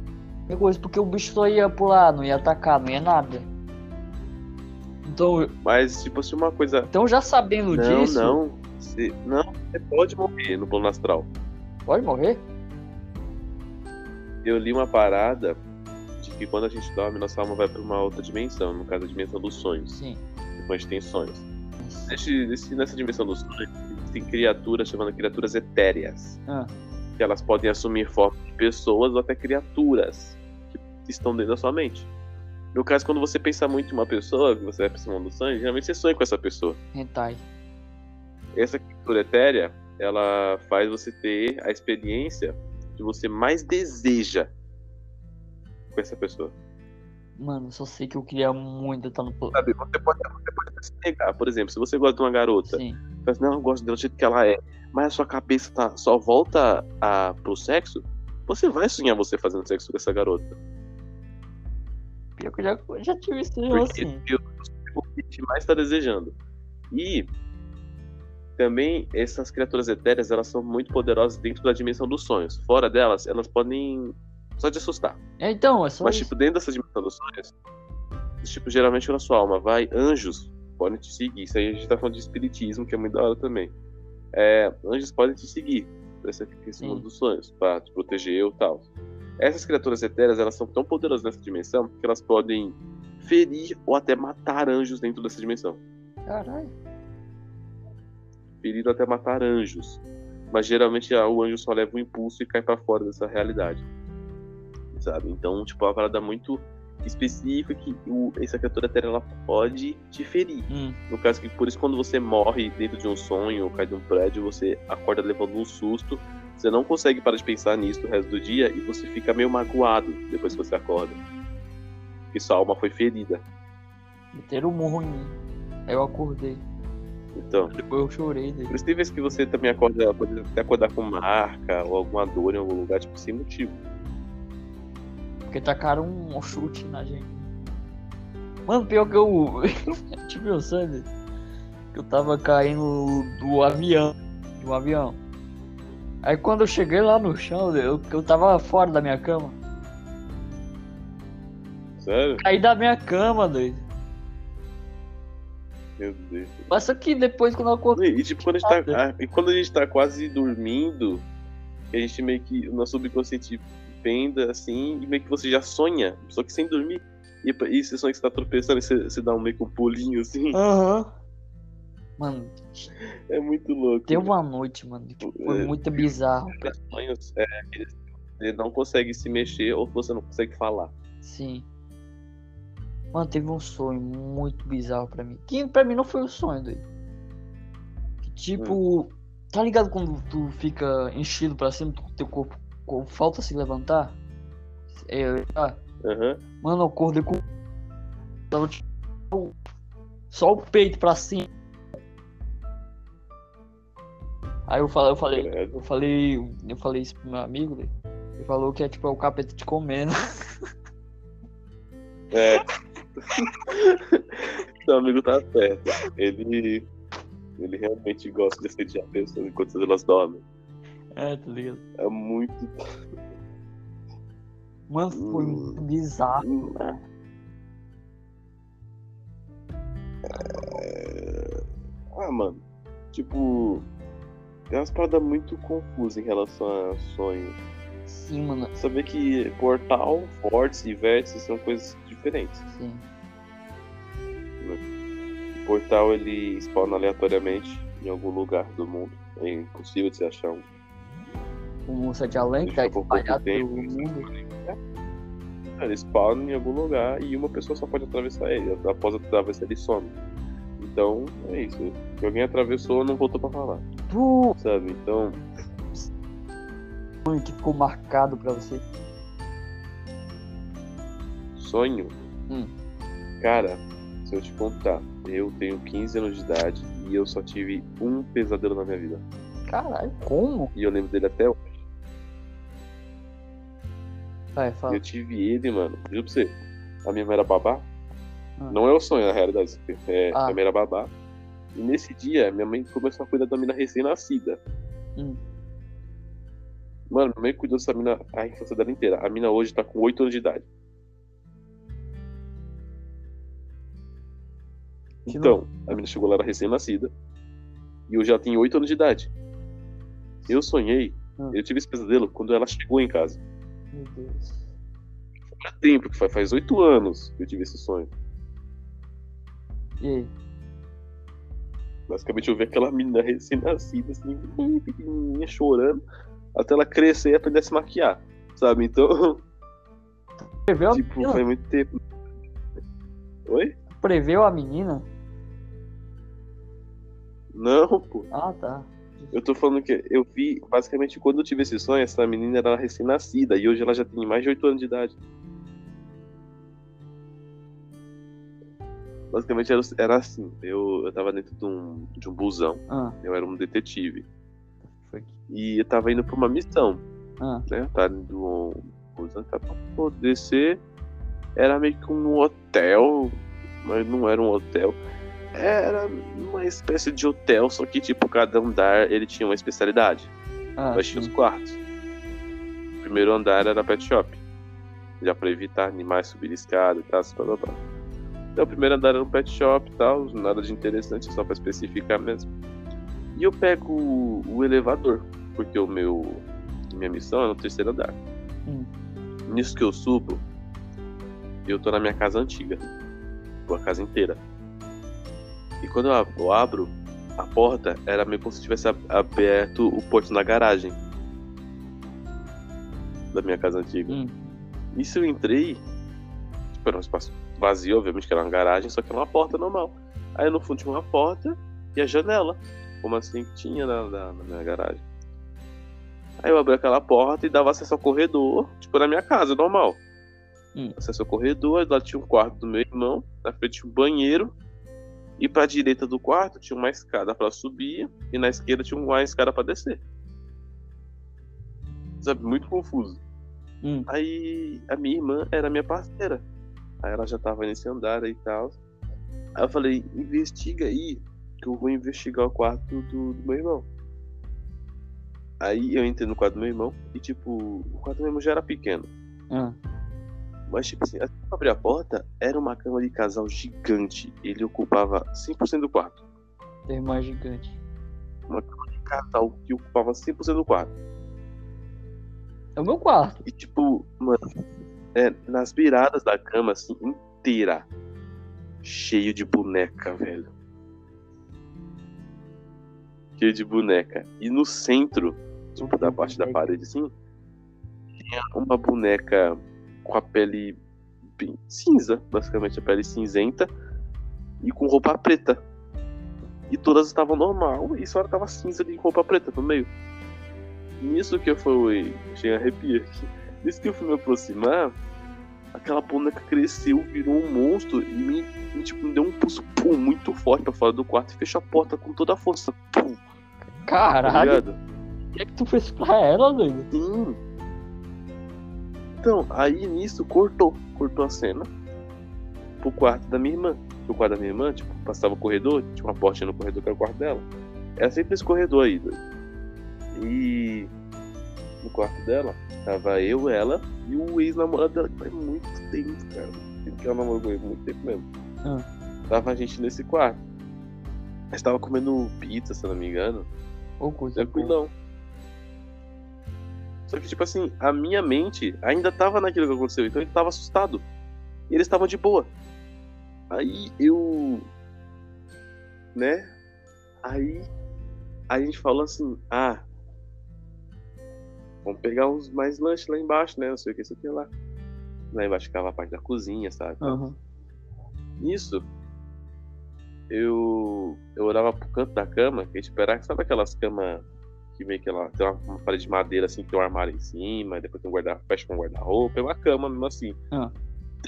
coisa, porque o bicho só ia pular, não ia atacar, não ia nada. Então, Mas, tipo assim, uma coisa. então já sabendo Não, disso, não. Você, não, você pode morrer no plano astral. pode morrer? Eu li uma parada de que quando a gente dorme, nossa alma vai pra uma outra dimensão, no caso a dimensão dos sonhos. Sim. Depois a gente tem sonhos. Nesse- nessa dimensão dos sonhos, tem criaturas chamadas criaturas etéreas. Ah. Que elas podem assumir forma de pessoas ou até criaturas que estão dentro da sua mente. No caso, quando você pensa muito em uma pessoa, que você vai pensar no sonho, geralmente você sonha com essa pessoa. Hentai. Essa criatura etérea, ela faz você ter a experiência que você mais deseja com essa pessoa. Mano, só sei que eu queria muito estar no. Sabe, você pode, você pode se negar. Por exemplo, se você gosta de uma garota, Sim. Fala assim, não, eu gosto dela do jeito que ela é. Mas a sua cabeça tá, só volta a, pro sexo. Você vai sonhar você fazendo sexo com essa garota. Pior que eu já, já tive isso Porque assim. eu- o que mais tá desejando. E também essas criaturas etéreas, elas são muito poderosas dentro da dimensão dos sonhos. Fora delas, elas podem só te assustar. É, então, é só Mas, isso. tipo, dentro dessa dimensão dos sonhos, tipo, geralmente quando a sua alma vai, anjos podem te seguir. Isso aí a gente tá falando de espiritismo, que é muito da hora também. É, anjos podem te seguir pra essa questão Sim. dos sonhos, pra te proteger ou tal. Essas criaturas etéreas, elas são tão poderosas nessa dimensão que elas podem ferir ou até matar anjos dentro dessa dimensão. Caralho. Ferir ou até matar anjos. Mas geralmente ah, o anjo só leva um impulso e cai pra fora dessa realidade. Sabe? Então, tipo, é uma parada muito específica que o, essa criatura etérea ela pode te ferir. Hum. No caso que por isso quando você morre dentro de um sonho ou cai de um prédio, você acorda levando um susto, você não consegue parar de pensar nisso o resto do dia e você fica meio magoado depois que você acorda. Que sua alma foi ferida. Meteram um murro em mim. Aí eu acordei. Então, Depois eu chorei daí. por isso tem vezes que você também acorda, pode até acordar com marca ou alguma dor em algum lugar, tipo, sem motivo. Porque tacaram um chute na gente. Mano, pior que eu. <laughs> tive meu sangue. Que eu tava caindo do avião. Um avião. Aí quando eu cheguei lá no chão, eu, eu tava fora da minha cama. Sério? Caí da minha cama, doido. Meu Deus. Mas só que depois quando eu acordei. E tipo, quando a gente tá, ah, e quando a gente tá quase dormindo, a gente meio que. O nosso subconsciente penda assim, e meio que você já sonha, só que sem dormir. E, e você sonha que você tá tropeçando e você, você dá um meio que um pulinho assim. Aham. Mano, É muito louco. teve uma noite, mano. que Foi É, muito bizarro. Os sonhos é que você não consegue se mexer ou você não consegue falar. Sim. Mano, teve um sonho muito bizarro pra mim. Que pra mim não foi um sonho, doido. Que tipo. Tá ligado quando tu fica enchido pra cima, tu- teu corpo, corpo falta se levantar? É, ah, Aham. mano, eu acordei com. Só o peito pra cima. Aí eu falei, eu falei, eu falei, eu falei isso pro meu amigo, doido. Ele falou que é tipo é o capeta te comendo. É. <laughs> Seu amigo tá certo. Ele. Ele realmente gosta de assediar pessoas enquanto elas dormem. É, tá ligado? É muito. Mano, foi Hum. muito bizarro. Ah, mano. Tipo. Tem umas paradas muito confusas em relação a sonhos. Sim, mano. Saber que portal, vórtice e vértice são coisas diferentes. Sim. O portal ele spawna aleatoriamente em algum lugar do mundo. É impossível de se achar um. O Monstro de Além que tá espalhado pelo mundo. Ele spawna em algum lugar e uma pessoa só pode atravessar ele. Após atravessar ele some. Então, é isso. Se alguém atravessou, não voltou pra falar. Pô, Sabe? Então, mano, que ficou marcado pra você. sonho. Hum. Cara, se eu te contar, eu tenho 15 anos de idade e eu só tive um pesadelo na minha vida. Caralho, como? E eu lembro dele até hoje. Vai, fala. Eu tive ele, mano. Juro pra você. A minha mãe era babá. Ah. Não é o sonho, na realidade. É, Ah. A minha mãe era babá. E nesse dia, minha mãe começou a cuidar da mina recém-nascida. Hum. Mano, minha mãe cuidou dessa mina a infância dela inteira. A mina hoje tá com 8 anos de idade. Que Então, a mina chegou lá, era recém-nascida. E hoje ela tem 8 anos de idade. Eu sonhei, Ah. eu tive esse pesadelo quando ela chegou em casa. Meu Deus. Faz tempo, que faz- 8 anos que eu tive esse sonho. E aí? Basicamente eu vi aquela menina recém-nascida, assim, pequenininha, chorando, até ela crescer e aprender a se maquiar, sabe? Então, Preveu a tipo, faz muito tempo. Oi? Preveu a menina? Não, pô. Ah, tá. Eu tô falando que eu vi, basicamente, quando eu tive esse sonho, essa menina era recém-nascida e hoje ela já tem mais de 8 anos de idade. Basicamente era, era assim, eu, eu tava dentro de um, de um busão, Ah, eu era um detetive. E eu tava indo pra uma missão. Ah, né? Tá do busão, tá pra pô, descer. Era meio que um hotel, mas não era um hotel. Era uma espécie de hotel, só que tipo, cada andar ele tinha uma especialidade. ah, Mas tinha os sim. quartos. O primeiro andar era pet shop. Já pra evitar animais subir escada e tal, blá, blá, blá. Então o primeiro andar era um pet shop e tal, nada de interessante, só pra especificar mesmo. E eu pego o, o elevador, porque o meu. Minha missão é no terceiro andar. Hum. Nisso que eu subo, eu tô na minha casa antiga. Tipo, a casa inteira. E quando eu ab- eu abro a porta, era meio como se tivesse ab- aberto o porto na garagem. Da minha casa antiga. Hum. Nisso eu entrei. Tipo, era um espaço vazio, obviamente, que era uma garagem, só que era uma porta normal. Aí no fundo tinha uma porta e a janela. Como assim que tinha na, na, na minha garagem. Aí eu abri aquela porta e dava acesso ao corredor, tipo na minha casa, normal. Hum. Acesso ao corredor, lá tinha um quarto do meu irmão, na frente tinha um banheiro. E pra direita do quarto tinha uma escada pra subir e na esquerda tinha uma escada pra descer. Sabe, muito confuso. Hum. Aí a minha irmã era minha parceira. Aí ela já tava nesse andar e tal. Aí eu falei, investiga aí, que eu vou investigar o quarto do, do meu irmão. Aí eu entrei no quarto do meu irmão e tipo, o quarto do meu irmão já era pequeno. Ah, Mas tipo assim, assim que eu abri a porta, era uma cama de casal gigante. Ele ocupava 100% do quarto. tem mais gigante. Casal que ocupava 100% do quarto. É o meu quarto. E tipo, mano, é, nas beiradas da cama, assim, inteira, cheio de boneca, velho. Cheio de boneca. E no centro, tipo, da parte da parede, assim, tinha uma boneca com a pele bem cinza, basicamente, a pele cinzenta, e com roupa preta. E todas estavam normal, e só ela tava cinza de roupa preta no meio. Nisso que eu fui. Cheguei a arrepiar aqui. Nisso que eu fui me aproximar, aquela boneca cresceu, virou um monstro e me, me, tipo, me deu um pulso pum, muito forte pra fora do quarto e fechou a porta com toda a força. Pum, tá Caralho, ligado? o que é que tu fez pra ela, doido? Sim. Então, aí nisso cortou. Cortou a cena pro quarto da minha irmã. Pro quarto da minha irmã, tipo, passava o corredor, tinha uma porta no corredor que era o quarto dela. Era sempre esse corredor aí, doido. E no quarto dela. Tava eu, ela e o ex-namorado dela, que faz muito tempo, cara. Ele que ela namorou com ele muito tempo mesmo. Ah. Tava a gente nesse quarto. Mas tava comendo pizza, se não me engano. Ou coisa. Tranquilão. Só que, tipo assim, a minha mente ainda tava naquilo que aconteceu, então ele tava assustado. E eles estavam de boa. Aí eu. Né? Aí a gente falou assim: ah, vamos pegar uns mais lanches lá embaixo, né? Não sei o que, isso aqui lá. Lá embaixo ficava a parte da cozinha, sabe? Aham. Nisso, eu, eu olhava pro canto da cama, que a gente esperava, sabe aquelas camas que meio que ela tem uma, uma parede de madeira assim, tem um armário em cima, e depois tem um guarda fecha com um guarda-roupa, é uma cama mesmo assim. Ah.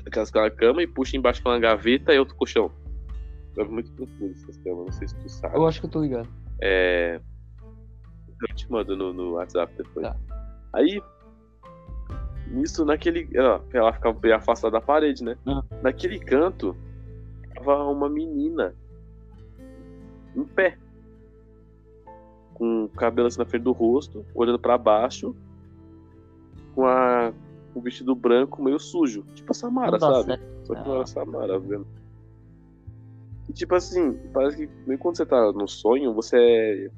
Aquelas aquela cama e puxa embaixo com uma gaveta e outro colchão. É muito profundo essas camas, não sei se tu sabe. Eu acho que eu tô ligado. É. Eu te mando no, no WhatsApp depois. Tá. Aí. Nisso, naquele. Ó, ela ficava bem afastada da parede, né? Ah. Naquele canto, tava uma menina. Em pé. Com o cabelo assim na frente do rosto, olhando pra baixo. Com a. Com o vestido branco meio sujo. Tipo a Samara, sabe? certo. Só que não era Samara, vendo? E tipo assim, parece que meio quando você tá no sonho, você é.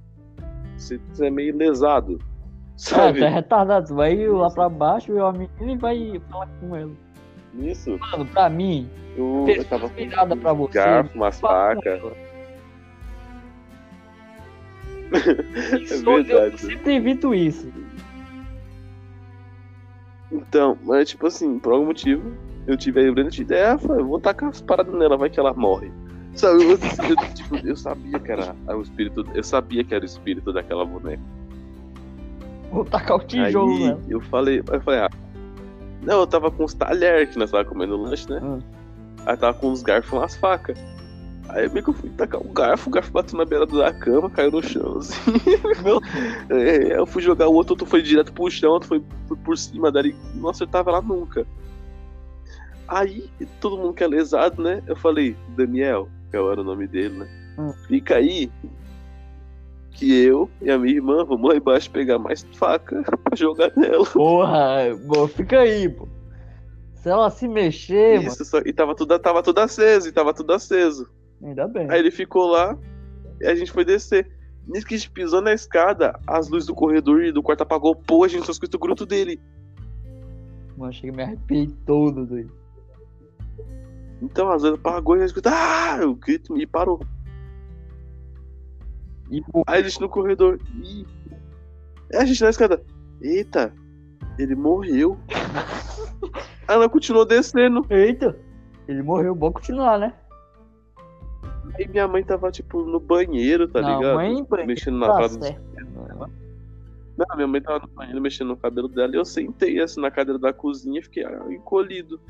Você, você é meio lesado. <laughs> Sabe? tá retardado. Tu vai lá pra baixo e a menina e vai falar com ela. Nisso, Mano, pra mim, eu, eu tava virada pra você. garfo, umas fala ela. É sonhos, Eu verdade. sempre evito isso. Então, mas tipo assim, por algum motivo, eu tive a brilhante ideia, eu falei, vou tacar as paradas nela, vai que ela morre. Sabe, eu, eu, tipo, eu sabia que era o espírito, eu sabia que era o espírito daquela boneca. Vou tacar o tijolo Aí nela. eu falei, eu falei, ah. Não, eu tava com os talheres que nós tava comendo lanche, né? Hum. Aí tava com uns garfos e umas facas. Aí meio que eu fui tacar um garfo, o garfo bateu na beira da cama, caiu no chão, assim. <laughs> Meu É, eu fui jogar o outro, outro foi direto pro chão, outro foi por, por cima dali, não acertava lá nunca. Aí, todo mundo que é lesado, né? Eu falei, Daniel, que era o nome dele, né? Hum. Fica aí, que eu e a minha irmã vamos lá embaixo pegar mais faca <laughs> pra jogar nela. Porra, pô, fica aí, pô. Se ela se mexer, Isso, só, e tava tudo, tava tudo aceso, e tava tudo aceso. Ainda bem. Aí ele ficou lá e a gente foi descer. Nisso que a gente pisou na escada, as luzes do corredor e do quarto apagou, pô, a gente só escuta o grito dele. Mano, chega e me arrepiei todo, doido. Então as luzes apagou e a gente escuta, ah, o grito e parou. E, Aí a gente no corredor, e a gente na escada, eita, ele morreu. Aí <laughs> ela continuou descendo. eita, ele morreu, bom continuar, né? Aí minha mãe tava, tipo, no banheiro, tá Não, ligado? mãe, banheiro, Mexendo na Tá parada dos certo. Não, minha mãe tava no banheiro mexendo no cabelo dela e eu sentei assim na cadeira da cozinha e fiquei ah, encolhido.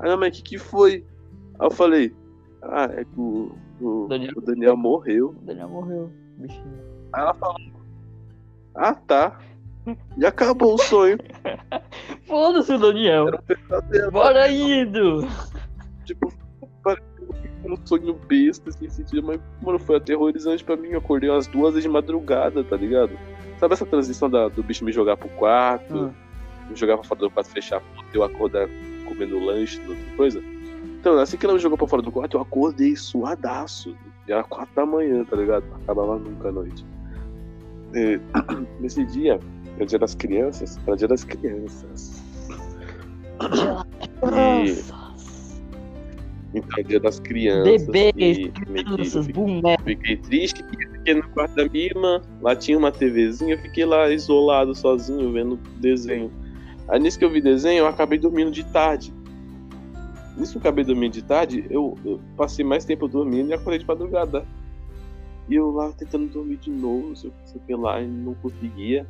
Aí minha mãe, o que que foi? Aí eu falei, ah, é que o, o, Daniel. o Daniel morreu. O Daniel morreu, bichinho. Aí ela falou, ah tá. E acabou o sonho. <laughs> Foda-se o Daniel. Pesadelo. Bora indo. Tipo, um sonho besta, assim, sentido, mas, mano, foi aterrorizante pra mim. Eu acordei umas duas vezes de madrugada, tá ligado? Sabe essa transição da- do bicho me jogar pro quarto, Hum. me jogar pra fora do quarto, fechar a porta, eu acordar comendo lanche, outra coisa? Então, assim que ela me jogou pra fora do quarto, eu acordei suadaço. E era quatro da manhã, tá ligado? Não acabava nunca a noite. E, <coughs> nesse dia, era o dia das crianças, era o dia das crianças. Nossa. Então, é dia das crianças. Bebês, e eu crianças, fiquei- bonecos. Fiquei triste e fiquei no quarto da minha irmã. Lá tinha uma TVzinha, eu fiquei lá isolado, sozinho, vendo desenho. Aí nisso que eu vi desenho, eu acabei dormindo de tarde. Nisso que eu acabei dormindo de tarde, eu, eu passei mais tempo dormindo e acordei de madrugada. E eu lá tentando dormir de novo, sei o que lá, e não conseguia.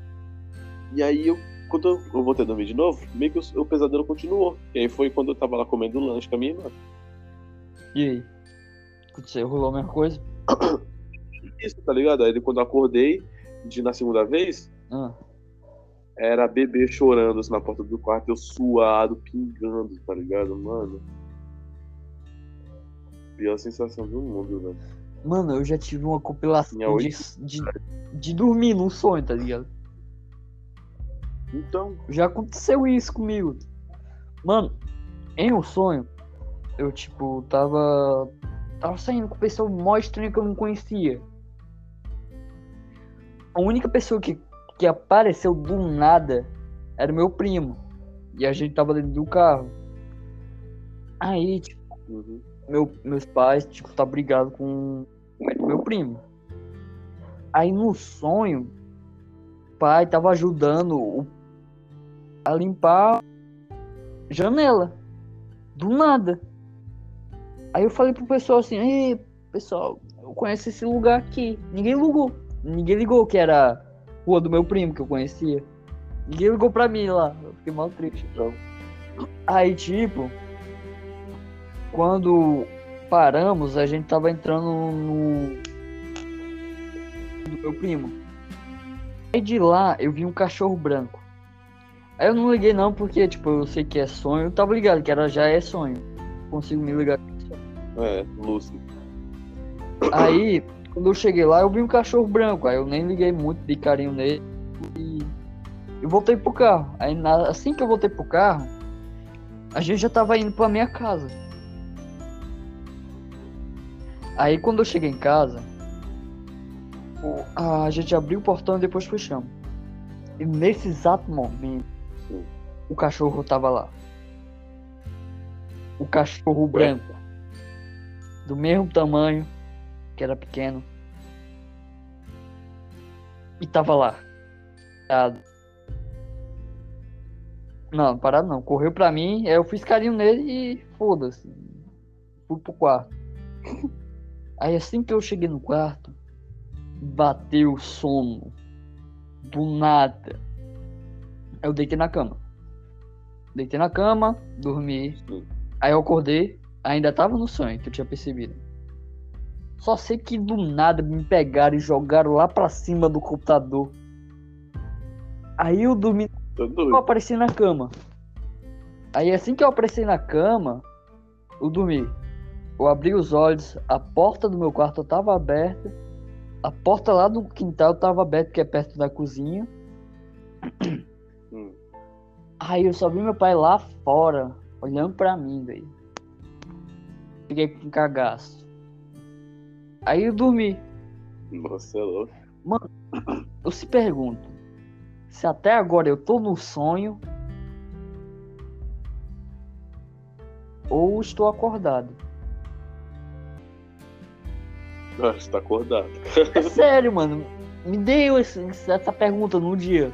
E aí eu, quando eu, eu voltei a dormir de novo, meio que o, o pesadelo continuou. E aí foi quando eu tava lá comendo lanche com a minha irmã. E aí? Aconteceu, rolou a mesma coisa? <coughs> Isso, tá ligado? Aí quando eu acordei de na segunda vez, Ah, Era bebê chorando assim, na porta do quarto, eu suado, pingando, tá ligado, mano? Pior sensação do mundo, velho. Mano, eu já tive uma compilação de, de, de dormir num sonho, tá ligado? Então, Já aconteceu isso comigo. Mano, em um sonho, eu, tipo, tava. Tava saindo com pessoa mó estranha que eu não conhecia. A única pessoa que, que apareceu do nada era meu primo. E a gente tava dentro do carro. Aí, tipo, uhum. meu, meus pais, tipo, tá brigado com meu primo. Aí no sonho, o pai tava ajudando o- a limpar a janela. Do nada. Aí eu falei pro pessoal assim, ei, pessoal, eu conheço esse lugar aqui. Ninguém ligou. Ninguém ligou que era rua do meu primo que eu conhecia. Ninguém ligou pra mim lá. Eu fiquei mal triste. Então, Aí, tipo, quando paramos, a gente tava entrando no. do meu primo. Aí de lá eu vi um cachorro branco. Aí eu não liguei não, porque, tipo, eu sei que é sonho. Eu tava ligado que era já é sonho. Consigo me ligar. É, lúcido. Aí, quando eu cheguei lá, eu vi um cachorro branco. Aí eu nem liguei muito de carinho nele. E eu voltei pro carro. Aí na- assim que eu voltei pro carro, a gente já tava indo pra minha casa. Aí quando eu cheguei em casa, a gente abriu o portão e depois fechamos. E nesse exato momento, o cachorro tava lá. O cachorro branco. Do mesmo tamanho, que era pequeno. E tava lá. Parado. Não, parado não. Correu pra mim, aí eu fiz carinho nele e foda-se. Fui pro quarto. <laughs> Aí assim que eu cheguei no quarto, bateu o sono. Do nada. Eu deitei na cama. Deitei na cama, dormi. Aí eu acordei, ainda tava no sonho que eu tinha percebido. Só sei que do nada me pegaram e jogaram lá pra cima do computador. Aí eu dormi eu apareci na cama. Aí assim que eu apareci na cama, eu dormi. Eu abri os olhos, a porta do meu quarto tava aberta, a porta lá do quintal tava aberta, que é perto da cozinha. Hum. Aí eu só vi meu pai lá fora, olhando pra mim, velho. Fiquei com cagaço. Aí eu dormi. Nossa, é louco. Eu se pergunto, se até agora eu tô no sonho ou estou acordado. Ah, você tá acordado. É sério, mano. Me deu esse- essa pergunta no dia.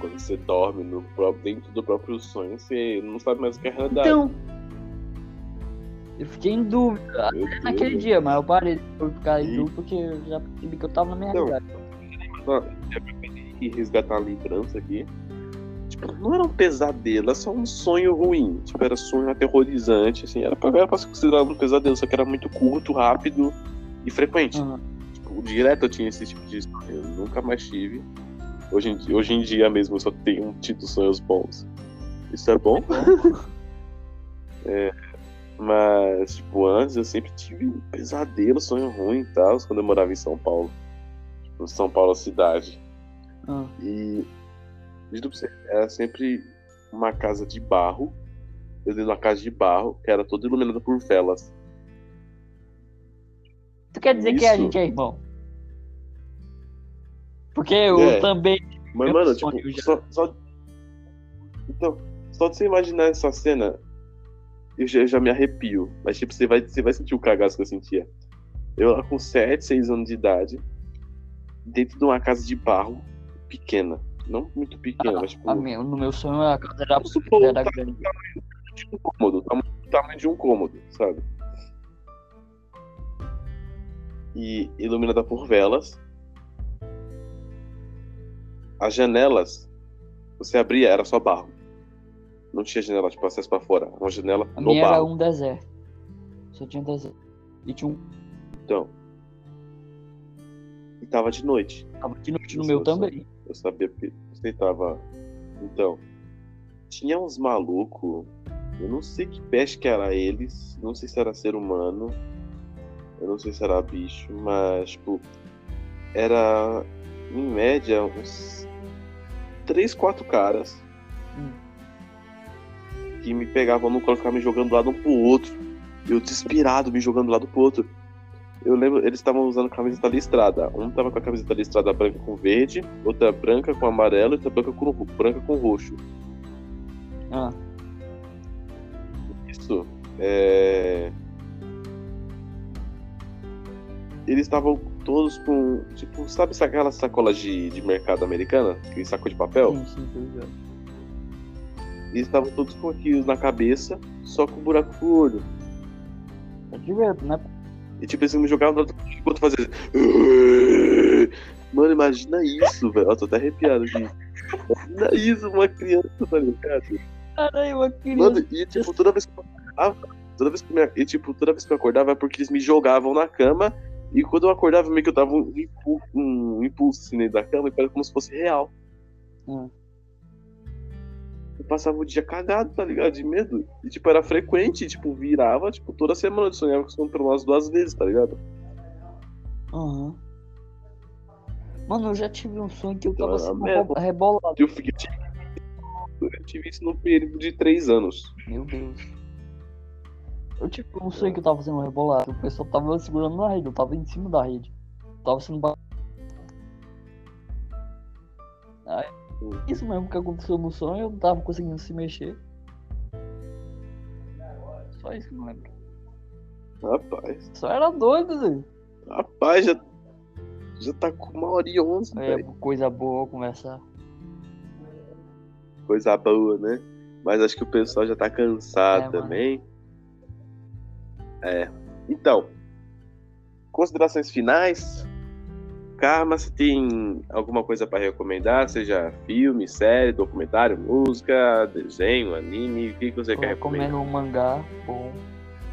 Quando você dorme no próprio, dentro do próprio sonho, você não sabe mais o que é realidade. Então, eu fiquei em dúvida Meu Deus. naquele dia, mas eu parei de ficar em dúvida porque eu já percebi que eu tava na minha Não. realidade. E resgatar uma lembrança aqui. Tipo, não era um pesadelo, era só um sonho ruim. Tipo, era sonho aterrorizante, assim. Era pra, era pra ser considerado um pesadelo, só que era muito curto, rápido e frequente. Aham. Tipo, direto eu tinha esse tipo de sonho. Eu nunca mais tive. Hoje em, dia- hoje em dia mesmo eu só tenho tido sonhos bons. Isso é bom? <laughs> É, mas, tipo, antes eu sempre tive um pesadelo, sonho ruim e tal, quando eu morava em São Paulo. Tipo, São Paulo cidade. Ah, E juro pra você, era sempre uma casa de barro. Eu dentro de uma casa de barro que era toda iluminada por velas. Tu quer dizer que a Isso. gente é irmão? Porque eu É. também. Mas, Eu mano, tipo, já. só, só. Então, só de você imaginar essa cena, eu já, já me arrepio. Mas, tipo, você vai, você vai sentir o cagaço que eu sentia. Eu lá com 7, 6 anos de idade, dentro de uma casa de barro pequena. Não muito pequena, mas, tipo, minha, no meu sonho a casa era, supor, era tá grande. de um cômodo, tamanho, o tamanho de um cômodo, sabe? E iluminada por velas. As janelas, você abria, era só barro. Não tinha janela, tipo, acesso pra fora. Uma janela A no minha era barro. um deserto. Só tinha deserto. E tinha um. Então. E tava de noite. Tava de noite no Isso, meu eu também. Eu sabia porque você tava. Então. Tinha uns malucos. Eu não sei que peste que era eles. Não sei se era ser humano. Eu não sei se era bicho, mas, tipo. era, em média, uns 3, 4 caras Hum. que me pegavam no colo e ficavam me jogando do lado um pro outro. Eu desesperado, me jogando do lado pro outro. Eu lembro, eles estavam usando camiseta listrada. Um tava com a camiseta listrada branca com verde, outra branca com amarelo e outra branca com, branca com roxo. Ah, Isso. É... Eles estavam todos com. Tipo, sabe aquelas sacolas de, de mercado americana? Aquele saco de papel? sim, sim. Eles estavam todos com aquilo na cabeça, só com um buraco pro olho. É direto, né? E tipo, eles me jogavam enquanto fazia. Mano, imagina isso, velho. Eu tô até arrepiado aqui. Imagina isso, uma criança, tá ligado? Caralho, uma criança. Mano, e tipo, toda vez que eu acordava, toda vez que eu me, e, tipo, toda vez que eu acordava é porque eles me jogavam na cama. E quando eu acordava, meio que eu tava um, impu- um impulso assim dentro da cama e parecia como se fosse real. Hum. Eu passava o dia cagado, tá ligado? De medo. E tipo, era frequente, tipo, virava, tipo, toda semana eu sonhava com pelo menos duas vezes, tá ligado? Aham. Mano, eu já tive um sonho que eu tava sendo mesmo. rebolado. Eu, fiquei, eu tive isso no período de três anos. Meu Deus. Eu tive um sonho que eu tava sendo rebolado. O pessoal tava segurando na rede, eu tava em cima da rede. Eu tava sendo. ba- Aí, isso mesmo que aconteceu no sonho, eu não tava conseguindo se mexer. Só isso que eu não lembro. Rapaz, Só era doido, velho. rapaz, já, já tá com uma hora e onze, É, velho. coisa boa conversar. Coisa boa, né? Mas acho que o pessoal já tá cansado É, também. É. Então, considerações finais. Karma, você tem alguma coisa pra recomendar? Seja filme, série, documentário, música, desenho, anime, o que, você Tô quer recomendar? recomendo um mangá bom.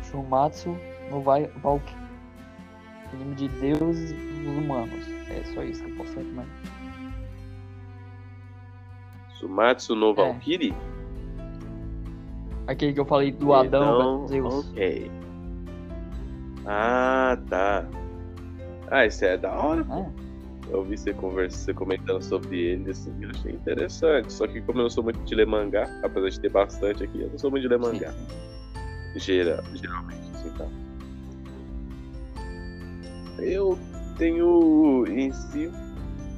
Shumatsu no Vai- Valkyrie. Anime de deuses dos humanos. É só isso que eu posso recomendar. Sumatsu no É. Valkyrie? Aquele que eu falei do Adão, Então, Zeus. ok. Ah, tá. Ah, isso é da hora. É. Eu vi você conversando, você comentando sobre ele, assim, eu achei interessante. Só que como eu não sou muito de ler mangá, apesar de ter bastante aqui, eu não sou muito de ler mangá. Sim, sim. Geral, geralmente, assim, tá. Eu tenho em si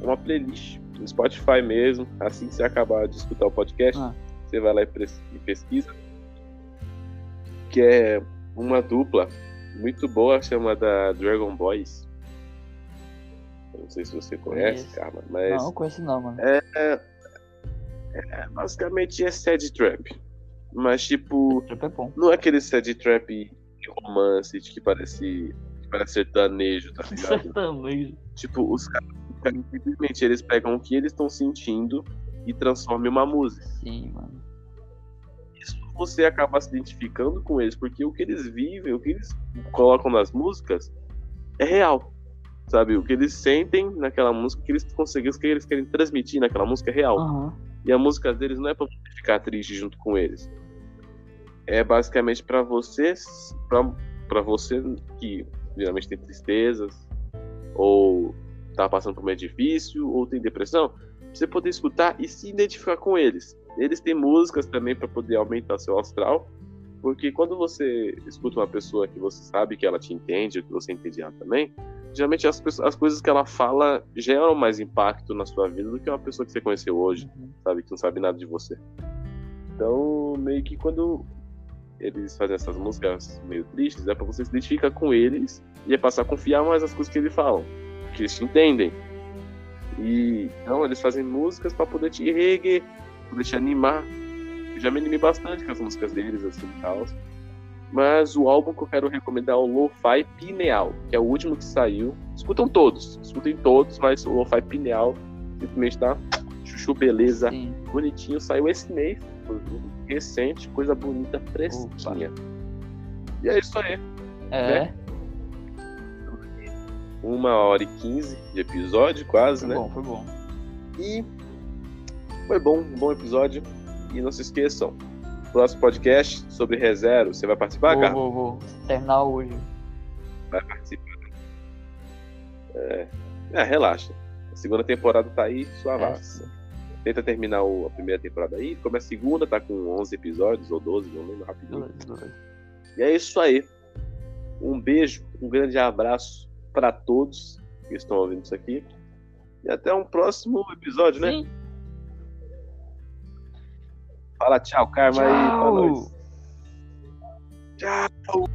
uma playlist no Spotify mesmo. Assim que você acabar de escutar o podcast, Ah. você vai lá e pesquisa. Que é uma dupla muito boa chamada Dragon Boys. Eu não sei se você conhece, Conheço. cara, mas Não, não conheço não, mano. é, basicamente é sad trap. Mas tipo, Trap é bom. não é aquele sad trap de romance que parece, que parece sertanejo, tá ligado? <laughs> Sertanejo. tipo, os caras cara, simplesmente eles pegam o que eles estão sentindo e transformam em uma música. Sim, mano. Você acaba se identificando com eles, porque o que eles vivem, o que eles colocam nas músicas é real. Sabe? O que eles sentem naquela música, o que eles conseguem, o que eles querem transmitir naquela música é real. Aham. E a música deles não é pra você ficar triste junto com eles. É basicamente pra vocês, pra, pra você que geralmente tem tristezas, ou tá passando por um momento difícil, ou tem depressão, você poder escutar e se identificar com eles. Eles têm músicas também pra poder aumentar seu astral, porque quando você escuta uma pessoa que você sabe que ela te entende, que você entende ela também, geralmente as, as coisas que ela fala geram mais impacto na sua vida do que uma pessoa que você conheceu hoje Uhum. sabe? Que não sabe nada de você. Então, meio que quando eles fazem essas músicas meio tristes, é pra você se identificar com eles e é passar a confiar mais nas coisas que eles falam, porque eles te entendem. E então eles fazem músicas pra poder te reguer, poder te animar. Eu já me animei bastante com as músicas deles, assim e tal. Mas o álbum que eu quero recomendar é o Lo-Fi Pineal, que é o último que saiu. Escutam todos, escutem todos, mas o Lo-Fi Pineal simplesmente tá chuchu beleza Sim. bonitinho, saiu esse mês, recente, coisa bonita, fresquinha. E é isso aí. É, Né? Uma hora e quinze de episódio, quase, foi né? bom, foi bom. E foi bom, um bom episódio. E não se esqueçam, próximo podcast sobre ReZero, você vai participar, vou, cara? vou, vou. Terminar hoje. Vai participar. É. É, relaxa. A segunda temporada tá aí, suavaça. Tenta terminar o- a primeira temporada aí, começa a segunda, tá com 11 episódios ou 12, não lembro, rapidinho. E é isso aí. Um beijo, um grande abraço para todos que estão ouvindo isso aqui. E até um próximo episódio, né? Fala tchau, Karma aí Tchau. nós. Tchau.